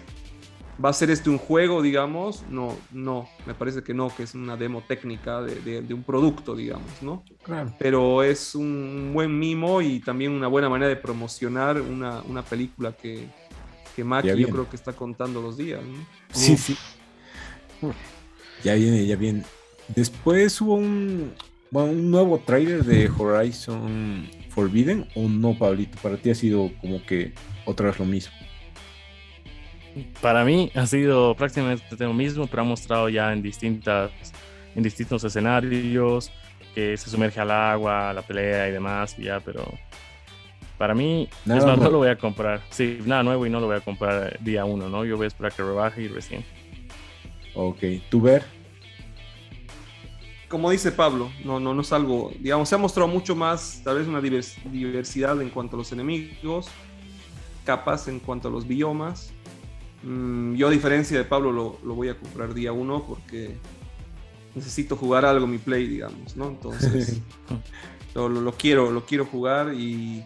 ¿va a ser este un juego, digamos? No, no, me parece que no, que es una demo técnica de, un producto, digamos, ¿no? Pero es un buen mimo y también una buena manera de promocionar una, una película que, que Maki yo creo que está contando los días, ¿no? Sí, sí. Ya viene, ya viene. Después hubo un, un nuevo trailer de Horizon Forbidden o no, Pablito? Para ti ha sido como que otra vez lo mismo. Para mí ha sido prácticamente lo mismo, pero ha mostrado ya en distintas, en distintos escenarios que se sumerge al agua, la pelea y demás, ya, pero para mí no lo voy a comprar. Sí, nada nuevo y no lo voy a comprar día uno, ¿no? Yo voy a esperar que rebaje y recién. Ok, ¿tú ver? Como dice Pablo, no, no, no es algo, digamos, se ha mostrado mucho más, tal vez una diversidad en cuanto a los enemigos, capas en cuanto a los biomas. Mm, yo a diferencia de Pablo lo, lo voy a comprar día uno porque necesito jugar algo mi play, digamos, ¿no? Entonces, [laughs] lo, lo, quiero, lo quiero jugar y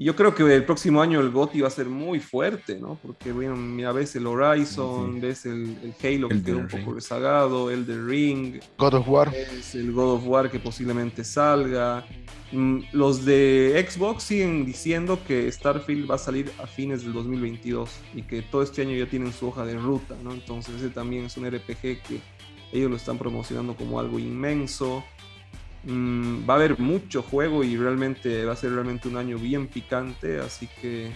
y yo creo que el próximo año el GOTY va a ser muy fuerte, ¿no? Porque, bueno, mira, ves el Horizon, ves el, Halo que quedó un poco rezagado, el The Ring. God of War. el God of War que posiblemente salga. Mm, los de Xbox siguen diciendo que Starfield va a salir a fines del 2022 y que todo este año ya tienen su hoja de ruta, ¿no? Entonces ese también es un RPG que ellos lo están promocionando como algo inmenso. Mm, va a haber mucho juego y realmente va a ser realmente un año bien picante, así que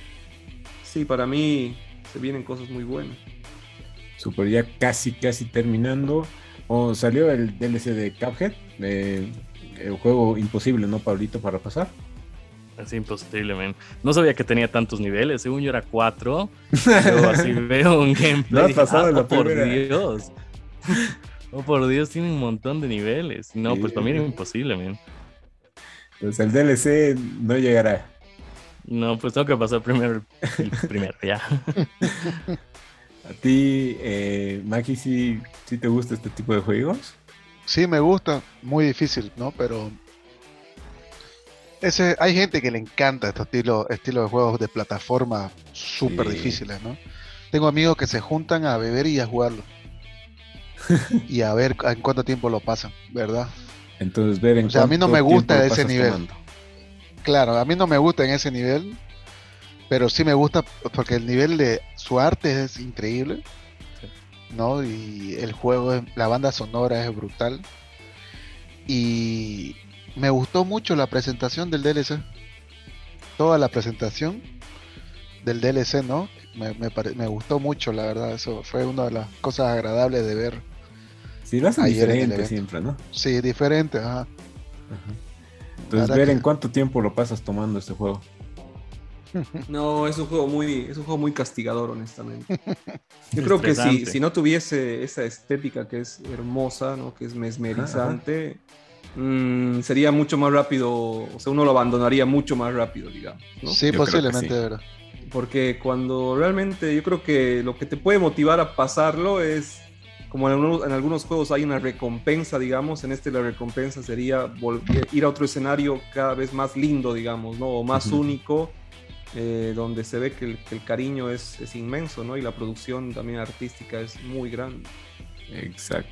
sí, para mí se vienen cosas muy buenas. Super, ya casi, casi terminando. O salió el DLC de Cuphead, el juego imposible, ¿no, Pablito, para pasar? Es imposible, man. No sabía que tenía tantos niveles. Según yo era cuatro. Yo así [laughs] veo un gameplay. No pasado ah, oh, por Dios. [laughs] oh, por Dios, tiene un montón de niveles. No, pues para mí era imposible, man. Pues el DLC no llegará. No, pues tengo que pasar primero el [laughs] primero, ya. ¿A ti, eh, Maki, sí, sí te gusta este tipo de juegos? Sí, me gusta. Muy difícil, ¿no? Pero ese, hay gente que le encanta este estilo, estilo de juegos de plataforma súper difíciles, ¿no? Tengo amigos que se juntan a beber y a jugarlo. [laughs] y a ver en cuánto tiempo lo pasan, ¿verdad? Entonces, ver en o sea, a mí no me gusta ese nivel. Claro, a mí no me gusta en ese nivel, pero sí me gusta porque el nivel de su arte es increíble, ¿no? Y el juego, la banda sonora es brutal. Y me gustó mucho la presentación del DLC. Toda la presentación del DLC, ¿no? Me, me, gustó mucho, la verdad. Eso fue una de las cosas agradables de ver. Sí, lo hacen diferente siempre, ¿no? Sí, diferente, ajá. Entonces, ver en cuánto tiempo lo pasas tomando este juego. [laughs] No, es un juego muy, es un juego muy castigador, honestamente. [laughs] Yo creo que si, si no tuviese esa estética que es hermosa, ¿no? que es mesmerizante, Mm, sería mucho más rápido, o sea, uno lo abandonaría mucho más rápido, digamos. Sí, posiblemente, de verdad. Porque cuando realmente yo creo que lo que te puede motivar a pasarlo es, como en algunos, juegos hay una recompensa, digamos, en este la recompensa sería ir a otro escenario cada vez más lindo, digamos, ¿no? O más único, eh, donde se ve que el, cariño es, inmenso, ¿no? Y la producción también artística es muy grande. Exacto.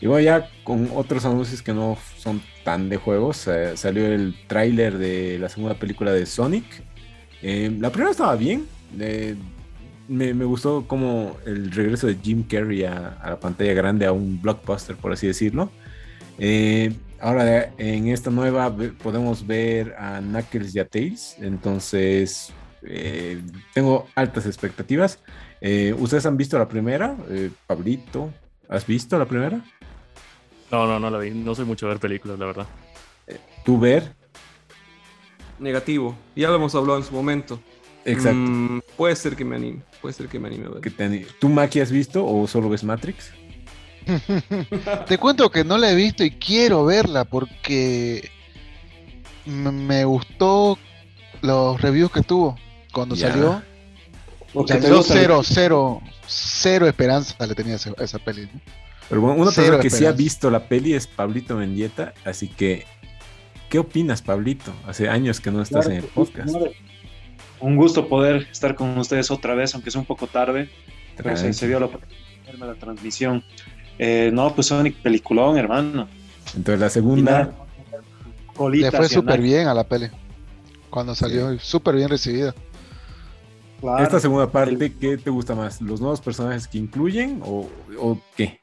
Y bueno, ya con otros anuncios que no son tan de juegos, eh, salió el tráiler de la segunda película de Sonic. Eh, la primera estaba bien. Eh, me, gustó como el regreso de Jim Carrey a, la pantalla grande, a un blockbuster, por así decirlo. Ahora en esta nueva podemos ver a Knuckles y a Tails. Entonces tengo altas expectativas. ¿Ustedes han visto la primera? Pablito, ¿has visto la primera? No, no, no la vi. No soy mucho a ver películas, la verdad. ¿Tú ver? Negativo. Ya lo hemos hablado en su momento. Exacto. Mm, puede ser que me anime. Puede ser que me anime a ver. ¿Tú, Maki, has visto o solo ves Matrix? Te cuento que no la he visto y quiero verla porque me gustó los reviews que tuvo cuando salió. Salió cero, cero, cero esperanza le tenía a esa, peli. Pero bueno, una persona que sí ha visto la peli es Pablito Mendieta, así que, ¿qué opinas, Pablito? Hace años que no estás en el podcast. Un gusto poder estar con ustedes otra vez, aunque sea un poco tarde, pero se, dio la oportunidad la transmisión. Eh, no, pues Sonic peliculón, hermano. Entonces la segunda... Le fue súper bien a la peli. Cuando salió, súper bien recibida. Esta segunda parte, ¿qué te gusta más? ¿Los nuevos personajes que incluyen o, o qué?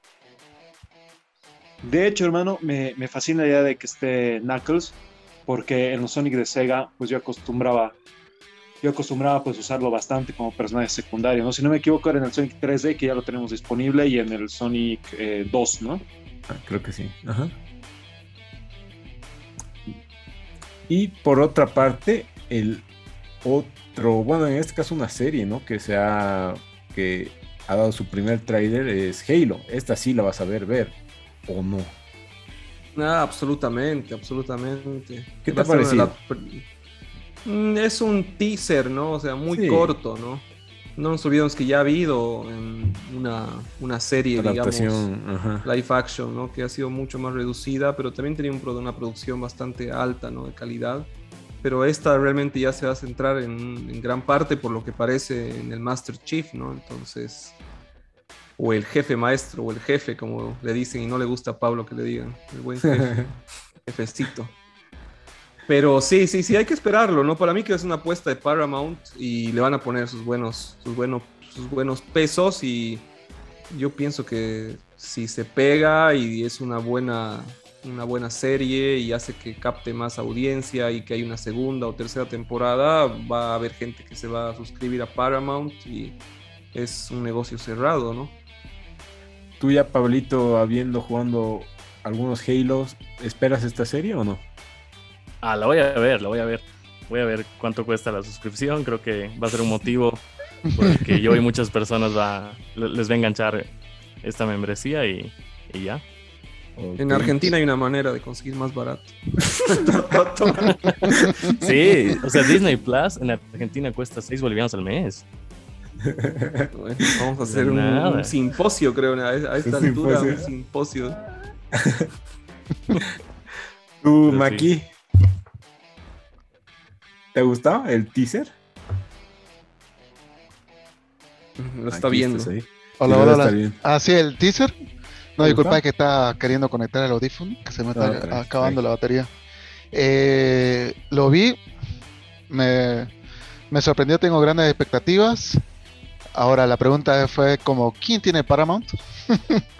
De hecho, hermano, me, fascina la idea de que esté Knuckles, porque en los Sonic de Sega, pues yo acostumbraba, yo acostumbraba pues usarlo bastante como personaje secundario, ¿no? Si no me equivoco, era en el Sonic 3D, que ya lo tenemos disponible, y en el Sonic 2, eh, ¿no? Ah, creo que sí. Ajá. Y por otra parte, el otro, bueno, en este caso una serie, ¿no? Que se ha, que ha dado su primer trailer es Halo. Esta sí la vas a ver, ver o no? Ah, absolutamente, absolutamente. ¿Qué te ha parecido? Es un teaser, ¿no? O sea, muy corto, ¿no? No nos olvidemos que ya ha habido una, una serie, digamos, live action, ¿no? Que ha sido mucho más reducida, pero también tenía un, una producción bastante alta, ¿no? De calidad. Pero esta realmente ya se va a centrar en, en gran parte, por lo que parece, en el Master Chief, ¿no? Entonces, o el jefe maestro, o el jefe, como le dicen, y no le gusta a Pablo que le digan, el buen [laughs] jefe, jefecito. Pero sí, sí, sí, hay que esperarlo, ¿no? Para mí que es una apuesta de Paramount y le van a poner sus buenos, sus buenos, sus buenos pesos y yo pienso que si se pega y es una buena, una buena serie y hace que capte más audiencia y que hay una segunda o tercera temporada, va a haber gente que se va a suscribir a Paramount y es un negocio cerrado, ¿no? Tú ya, Pablito, habiendo jugando algunos Halos, ¿esperas esta serie o no? Ah, la voy a ver, la voy a ver. Voy a ver cuánto cuesta la suscripción. Creo que va a ser un motivo por el que yo y muchas personas va, les va a enganchar esta membresía y, y ya. En Argentina hay una manera de conseguir más barato. [laughs] sí, o sea, Disney Plus en Argentina cuesta 6 bolivianos al mes. vamos a hacer un, simposio, creo, a, esta altura, un simposio. [laughs] Tú, Maki, ¿te gustó el teaser? Lo está viendo. Hola, hola, hola. Ah, sí, el teaser. No, disculpa, es que está queriendo conectar el audífono, que se me está acabando la batería. Eh, lo vi, me, me sorprendió, tengo grandes expectativas. Ahora la pregunta fue como, ¿quién tiene Paramount? [laughs]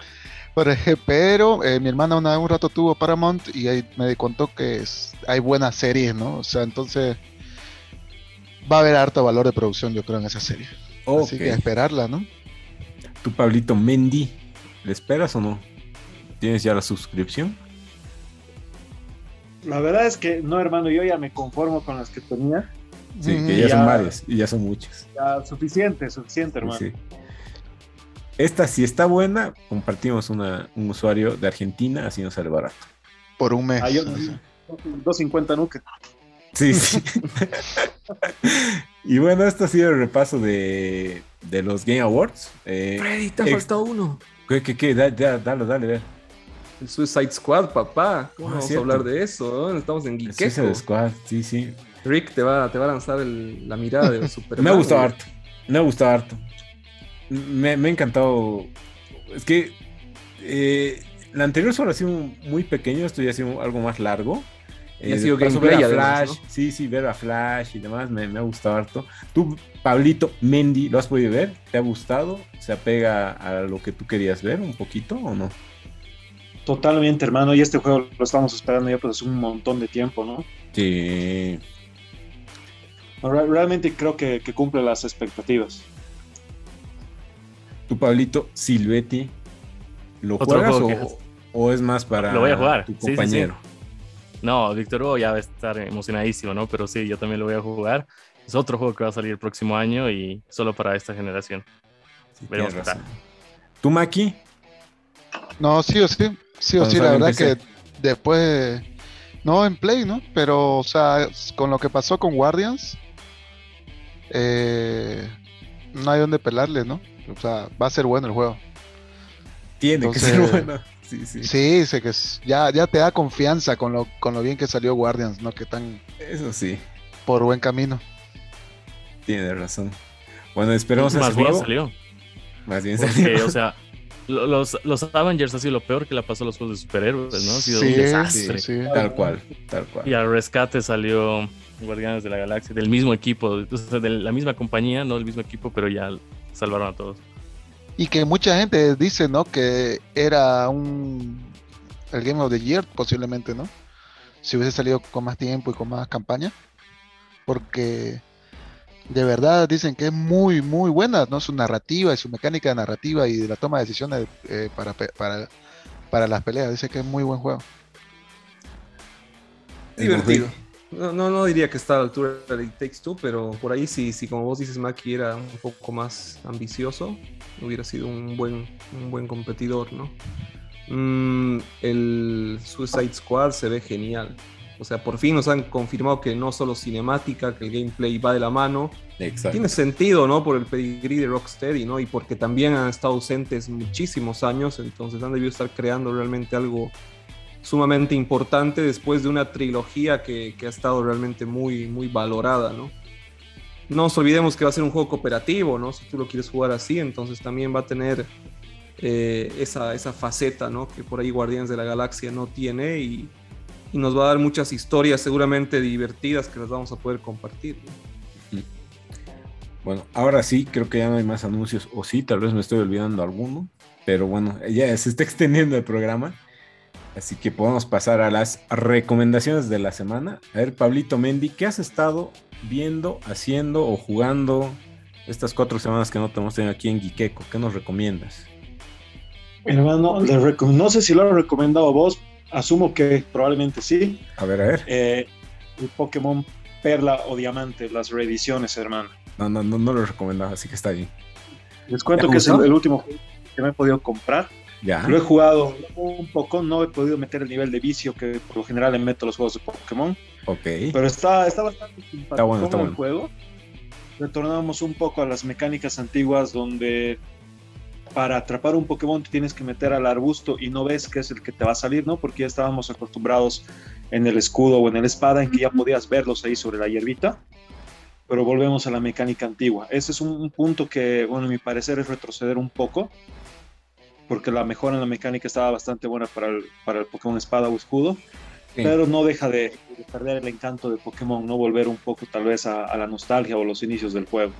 Pero eh, mi hermana una, un rato tuvo Paramount y ahí me contó que hay buenas series, ¿no? O sea, entonces va a haber harto valor de producción, yo creo, en esa serie. Así que esperarla, ¿no? Tu Pablito Mendy, ¿le esperas o no? ¿Tienes ya la suscripción? La verdad es que no, hermano, yo ya me conformo con las que tenía. Sí, que ya, son varias y ya son muchas. Ya, suficiente, suficiente, hermano. Sí. Esta, si está buena, compartimos un usuario de Argentina, así nos sale barato. Por un mes. Ah, 250 nuke. Sí, sí. y bueno, esto ha sido el repaso de, de los Game Awards. Eh, Freddy, te ha faltado uno. ¿Qué, qué, qué? Dale, dale, dale, El Suicide Squad, papá. ¿Cómo ah, vamos a hablar de eso? Estamos en Geek. Suicide Squad, sí, sí. Rick te va, te va a lanzar la mirada de [laughs] Superman. me ha gustado harto. Me ha gustado harto me, ha encantado. Es que eh, la anterior solo ha sido muy pequeño, esto ya ha sido algo más largo. Ha sido eh, ver a Flash, sí, sí, ver a Flash y demás, me, ha gustado harto. Tú, Pablito Mendy, ¿lo has podido ver? ¿Te ha gustado? ¿Se apega a lo que tú querías ver un poquito o no? Totalmente, hermano, y este juego lo estamos esperando ya pues un montón de tiempo, ¿no? Sí. Realmente creo que cumple las expectativas. Tu Pablito Silvetti, ¿lo juegas o, es más para lo voy a jugar. tu compañero? No, Víctor Hugo ya va a estar emocionadísimo, ¿no? Pero sí, yo también lo voy a jugar. Es otro juego que va a salir el próximo año y solo para esta generación. Veremos qué tal. ¿Tú, Maki? No, sí o sí. Sí o sí, la verdad que después. No, en Play, ¿no? Pero, o sea, con lo que pasó con Guardians, eh, no hay donde pelarle, ¿no? O sea, va a ser bueno el juego. Tiene que ser bueno. Sí, sí. Sí, sé que ya, ya te da confianza con lo, con lo bien que salió Guardians, ¿no? Que tan. Eso sí. Por buen camino. Tiene razón. Bueno, esperemos Más bien salió. Más bien salió. o sea, los, los Avengers ha sido lo peor que le pasó a los juegos de superhéroes, ¿no? Ha sido un desastre. Tal cual, tal cual. Y al rescate salió Guardianes de la Galaxia, del mismo equipo, de la mismo compañía, no del mismo equipo, pero ya salvaron a todos. Y que mucha gente dice, ¿no? Que era un el Game of the Year posiblemente, ¿no? Si hubiese salido con más tiempo y con más campaña. Porque de verdad dicen que es muy, muy buena, ¿no? Su narrativa y su mecánica de narrativa y de la toma de decisiones eh, para, para, para las peleas. Dice que es muy buen juego. Divertido. No, no, diría que está a la altura de It Takes Two, pero por ahí sí, sí, como vos dices, Maki era un poco más ambicioso, hubiera sido un buen, un buen competidor, ¿no? Mm, el Suicide Squad se ve genial. O sea, por fin nos han confirmado que no solo cinemática, que el gameplay va de la mano. Tiene sentido, ¿no? Por el pedigrí de Rocksteady, ¿no? Y porque también han estado ausentes muchísimos años, entonces han debido estar creando realmente algo sumamente importante después de una trilogía que, ha estado realmente muy, muy valorada, ¿no? No nos olvidemos que va a ser un juego cooperativo, ¿no? Si tú lo quieres jugar así, entonces también va a tener eh, esa, esa, faceta, ¿no? Que por ahí Guardianes de la Galaxia no tiene y, nos va a dar muchas historias seguramente divertidas que las vamos a poder compartir. Bueno, ahora sí, creo que ya no hay más anuncios, o sí, tal vez me estoy olvidando alguno, pero bueno, ya se está extendiendo el programa. Así que podemos pasar a las recomendaciones de la semana. A ver, Pablito Mendy, ¿qué has estado viendo, haciendo o jugando estas cuatro semanas que no te hemos tenido aquí en Gikeko? ¿Qué nos recomiendas? Hermano, no sé si lo has recomendado vos, asumo que probablemente sí. A ver, a ver. Eh, el Pokémon Perla o Diamante, las reediciones, hermano. No, no, no, no lo he recomendado, así que está bien. Les cuento que es el, último juego que me he podido comprar. Ya. Lo he jugado un poco, no he podido meter el nivel de vicio que por lo general le meto a los juegos de Pokémon. Ok. Pero está, está bastante simpático está bueno, está el bueno. juego. Retornamos un poco a las mecánicas antiguas donde para atrapar un Pokémon te tienes que meter al arbusto y no ves que es el que te va a salir, ¿no? Porque ya estábamos acostumbrados en el escudo o en el espada en que ya podías verlos ahí sobre la hierbita. Pero volvemos a la mecánica antigua. Ese es un, un punto que, bueno, a mi parecer es retroceder un poco. Porque la mejora en la mecánica estaba bastante buena para el, para el Pokémon espada o escudo. Sí. Pero no deja de, de perder el encanto de Pokémon, no volver un poco tal vez a, a la nostalgia o los inicios del juego.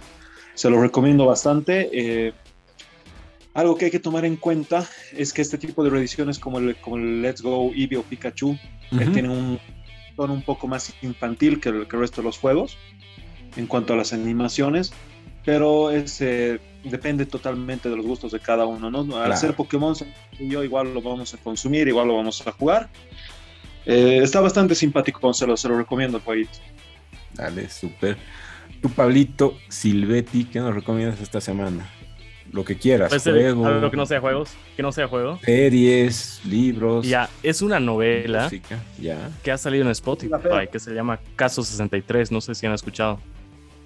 Se lo recomiendo bastante. eh, algo que hay que tomar en cuenta es que este tipo de reediciones como el, como el Let's Go Eevee o Pikachu eh, Ujú. tienen un tono un poco más infantil que el, que el resto de los juegos en cuanto a las animaciones, pero es, eh, depende totalmente de los gustos de cada uno. ¿no? Al Claro. ser Pokémon, yo igual lo vamos a consumir, igual lo vamos a jugar. Eh, está bastante simpático, se lo, se lo recomiendo jueguito. Dale, súper. Tu Pablito Silvetti, ¿qué nos recomiendas esta semana? Lo que quieras, ser juego, algo que no sea juegos, que no sea juego. series, libros, Ya, es una novela música, ya. que ha salido en Spotify que se llama Caso 63, no sé si han escuchado.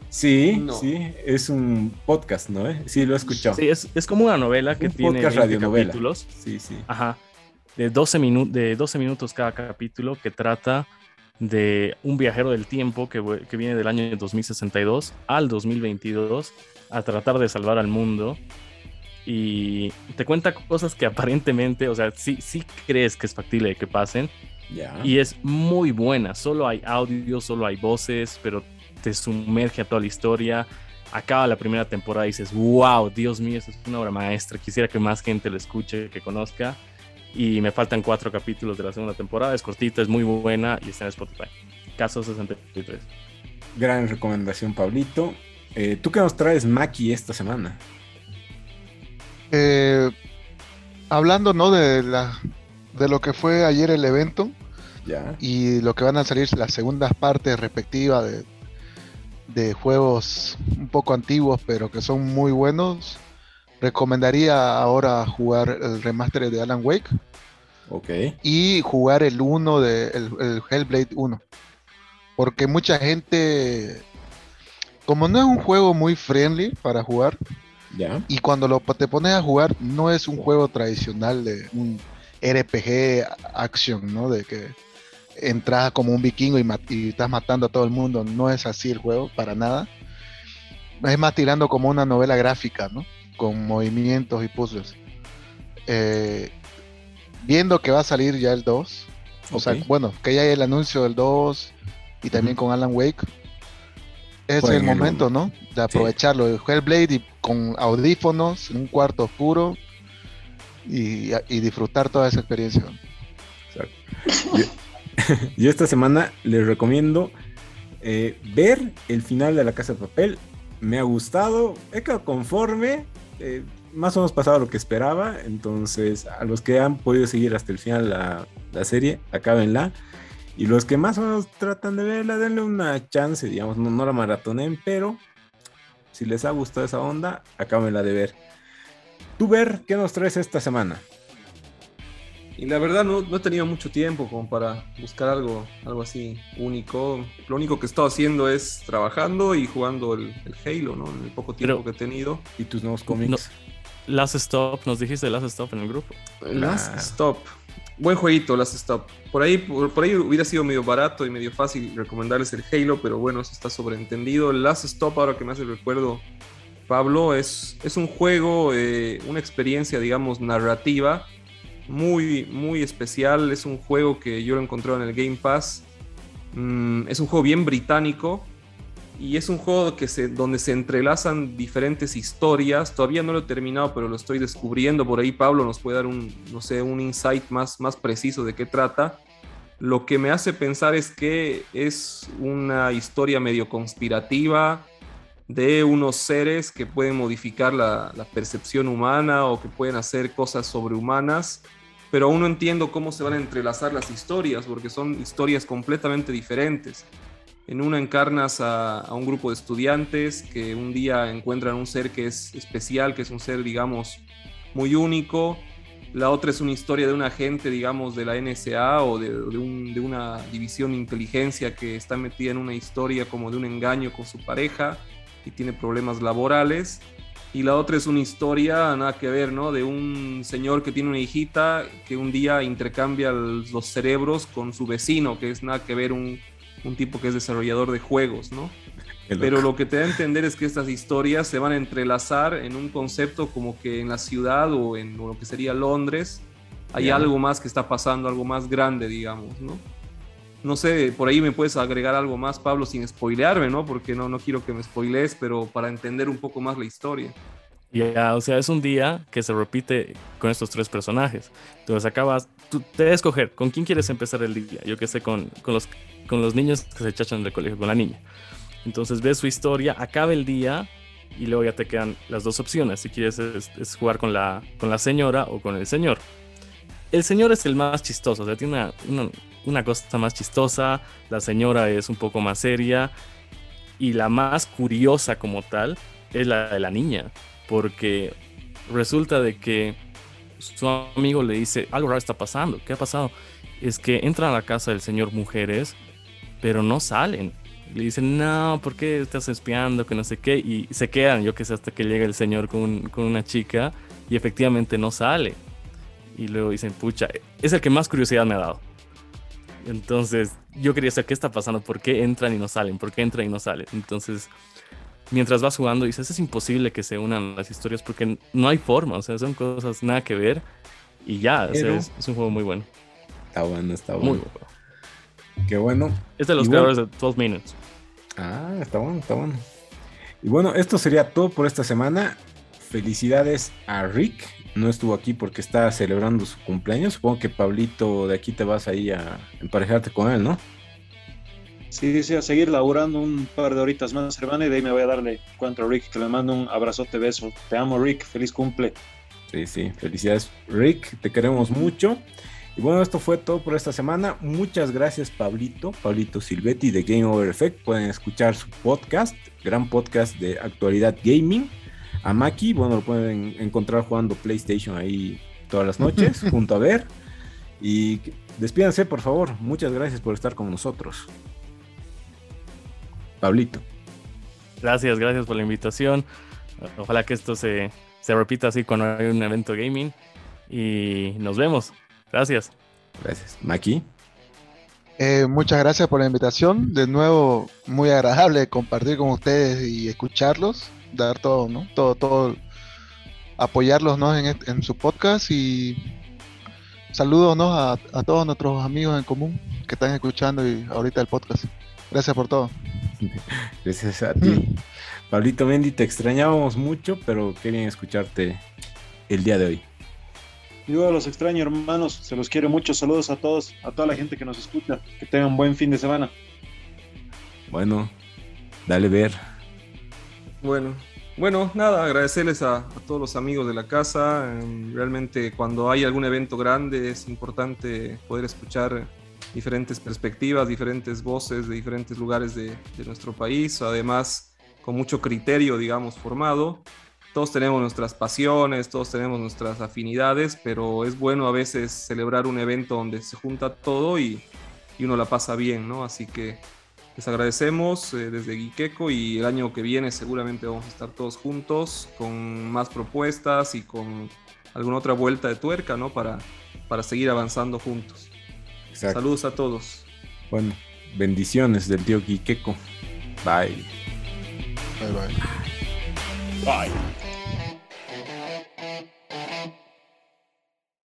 Sí, No. sí, es un podcast, ¿no? eh? Sí, lo he escuchado. Sí, es, es como una novela que Un tiene podcast 20 radionovela. capítulos. Sí, sí. Ajá. De 12, minu- de 12 minutos cada capítulo que trata de un viajero del tiempo que, que viene del año 2062 al 2022 a tratar de salvar al mundo. Y te cuenta cosas que aparentemente, o sea, sí, sí crees que es factible que pasen. Ya. Y es muy buena. Solo hay audio, solo hay voces, pero te sumerge a toda la historia. Acaba la primera temporada y dices, wow, Dios mío, esto es una obra maestra. Quisiera que más gente lo escuche, que conozca. Y me faltan cuatro capítulos de la segunda temporada. Es cortita, es muy buena y está en Spotify. Caso 63. Gran recomendación, Pablito. Eh, ¿Tú qué nos traes, Maki, esta semana? Eh, hablando ¿no? de, la, de lo que fue ayer el evento Ya. y lo que van a salir las segundas partes respectivas de, de juegos un poco antiguos pero que son muy buenos, recomendaría ahora jugar el remaster de Alan Wake Ok. y jugar el 1 de el, el Hellblade 1. Porque mucha gente, como no es un juego muy friendly para jugar, Ya. y cuando lo, te pones a jugar, no es un juego tradicional de un RPG action, ¿no? De que entras como un vikingo y, y estás matando a todo el mundo. No es así el juego, para nada. Es más tirando como una novela gráfica, ¿no? Con movimientos y puzzles. Eh, viendo que va a salir ya el 2, o sea, bueno, que ya hay el anuncio del 2 y también con Alan Wake. Es el el momento, ¿no? De aprovecharlo. El Hellblade y con audífonos en un cuarto oscuro y, y disfrutar toda esa experiencia. Yo [laughs] esta semana les recomiendo eh, ver el final de La Casa de Papel. Me ha gustado, he quedado conforme, eh, más o menos pasado lo que esperaba. Entonces, a los que han podido seguir hasta el final la, la serie, acábenla. Y los que más o menos tratan de verla, denle una chance, digamos, no, no la maratonen, pero si les ha gustado esa onda, acábenla de ver. Tú, Ver, ¿qué nos traes esta semana? Y la verdad no, no he tenido mucho tiempo como para buscar algo, algo así único. Lo único que he estado haciendo es trabajando y jugando el, el Halo, ¿no? En el poco tiempo Pero- que he tenido. ¿Y tus nuevos cómics? Last Stop, nos dijiste Last Stop en el grupo. Last Claro. Stop. Buen jueguito, Last Stop. Por ahí, por, por ahí hubiera sido medio barato y medio fácil recomendarles el Halo, pero bueno, eso está sobreentendido. Last Stop, ahora que me hace el recuerdo, Pablo, es, es un juego, eh, una experiencia, digamos, narrativa muy, muy especial. Es un juego que yo lo encontré en el Game Pass. Mm, es un juego bien británico. y es un juego que se, donde se entrelazan diferentes historias. Todavía no lo he terminado, pero lo estoy descubriendo. Por ahí Pablo nos puede dar un, no sé, un insight más, más preciso de qué trata. Lo que me hace pensar es que es una historia medio conspirativa de unos seres que pueden modificar la, la percepción humana o que pueden hacer cosas sobrehumanas pero aún no entiendo cómo se van a entrelazar las historias, porque son historias completamente diferentes. En una encarnas a, un grupo de estudiantes que un día encuentran un ser que es especial, que es un ser, digamos, muy único. La otra es una historia de un agente, digamos, de la NSA o de, de una división de inteligencia que está metida en una historia como de un engaño con su pareja y tiene problemas laborales. Y la otra es una historia, nada que ver, ¿no? De un señor que tiene una hijita que un día intercambia los cerebros con su vecino, que es nada que ver un, un tipo que es desarrollador de juegos, ¿no? Pero lo que te da a entender es que estas historias se van a entrelazar en un concepto como que en la ciudad o en lo que sería Londres hay algo más que está pasando, algo más grande, digamos, ¿no? No sé, por ahí me puedes agregar algo más, Pablo, sin spoilearme, ¿no? Porque no, no quiero que me spoilees, pero para entender un poco más la historia. Ya, o sea, es un día que se repite con estos tres personajes. Entonces acabas, tú te debes escoger con quién quieres empezar el día. Yo que sé, con, con, los, con los niños que se chachan del colegio, con la niña. Entonces ves su historia, acaba el día y luego ya te quedan las dos opciones. Si quieres es, jugar con la, con la señora o con el señor. El señor es el más chistoso, o sea, tiene una, una cosa más chistosa. La señora es un poco más seria. Y la más curiosa como tal es la de la niña porque resulta de que su amigo le dice, algo raro está pasando, ¿qué ha pasado? Es que entran a la casa del señor mujeres, pero no salen. Le dicen, no, ¿por qué estás espiando? Que no sé qué. Y se quedan, yo que sé, hasta que llega el señor con, con una chica y efectivamente no sale. Y luego dicen, pucha, es el que más curiosidad me ha dado. Entonces, yo quería saber qué está pasando, por qué entran y no salen, por qué entran y no salen. Entonces, mientras vas jugando dices, es imposible que se unan las historias porque no hay forma, o sea, son cosas nada que ver y ya, es, un juego muy bueno. Está bueno, está bueno. Muy bueno. Qué bueno. Es de los creadores de 12 Minutes. Ah, está bueno, está bueno. Y bueno, esto sería todo por esta semana. Felicidades a Rick. No estuvo aquí porque está celebrando su cumpleaños. Supongo que Pablito, de aquí te vas ahí a emparejarte con él, ¿no? Sí, dice a seguir laburando un par de horitas más, hermano, y de ahí me voy a darle cuanto a Rick, que le mando un abrazote, beso. Te amo, Rick, feliz cumple. Sí, sí, felicidades, Rick, te queremos mucho. Y bueno, esto fue todo por esta semana. Muchas gracias, Pablito, Pablito Silvetti de Game Over Effect. Pueden escuchar su podcast, gran podcast de actualidad gaming. A Maki, bueno, lo pueden encontrar jugando PlayStation ahí todas las noches, [laughs] junto a Ver. Y despídanse, por favor. Muchas gracias por estar con nosotros. Pablito. Gracias, gracias por la invitación. Ojalá que esto se, repita así cuando hay un evento gaming. Y nos vemos. Gracias. Gracias. Maki. Eh, muchas gracias por la invitación. De nuevo, muy agradable compartir con ustedes y escucharlos, dar todo, ¿no? Todo, todo, apoyarlos, ¿no? En, en su podcast y saludos, ¿no? A, a, todos nuestros amigos en común que están escuchando y ahorita el podcast. Gracias por todo. [laughs] Gracias a ti. [laughs] Pablito Mendy, te extrañábamos mucho, pero qué bien escucharte el día de hoy. Yo los extraño, hermanos. Se los quiero mucho. Saludos a todos, a toda la gente que nos escucha. Que tengan un buen fin de semana. Bueno, dale ver. Bueno, bueno, nada, agradecerles a, todos los amigos de la casa. Em, realmente cuando hay algún evento grande es importante poder escuchar diferentes perspectivas, diferentes voces de diferentes lugares de, nuestro país, además con mucho criterio, digamos, formado. Todos tenemos nuestras pasiones, todos tenemos nuestras afinidades, pero es bueno a veces celebrar un evento donde se junta todo y, uno la pasa bien, ¿no? Así que les agradecemos eh, desde Guiqueco y el año que viene seguramente vamos a estar todos juntos con más propuestas y con alguna otra vuelta de tuerca, ¿no? Para, para seguir avanzando juntos. Saludos a todos. Bueno, bendiciones del tío Quiqueco. Bye. Bye bye. Bye.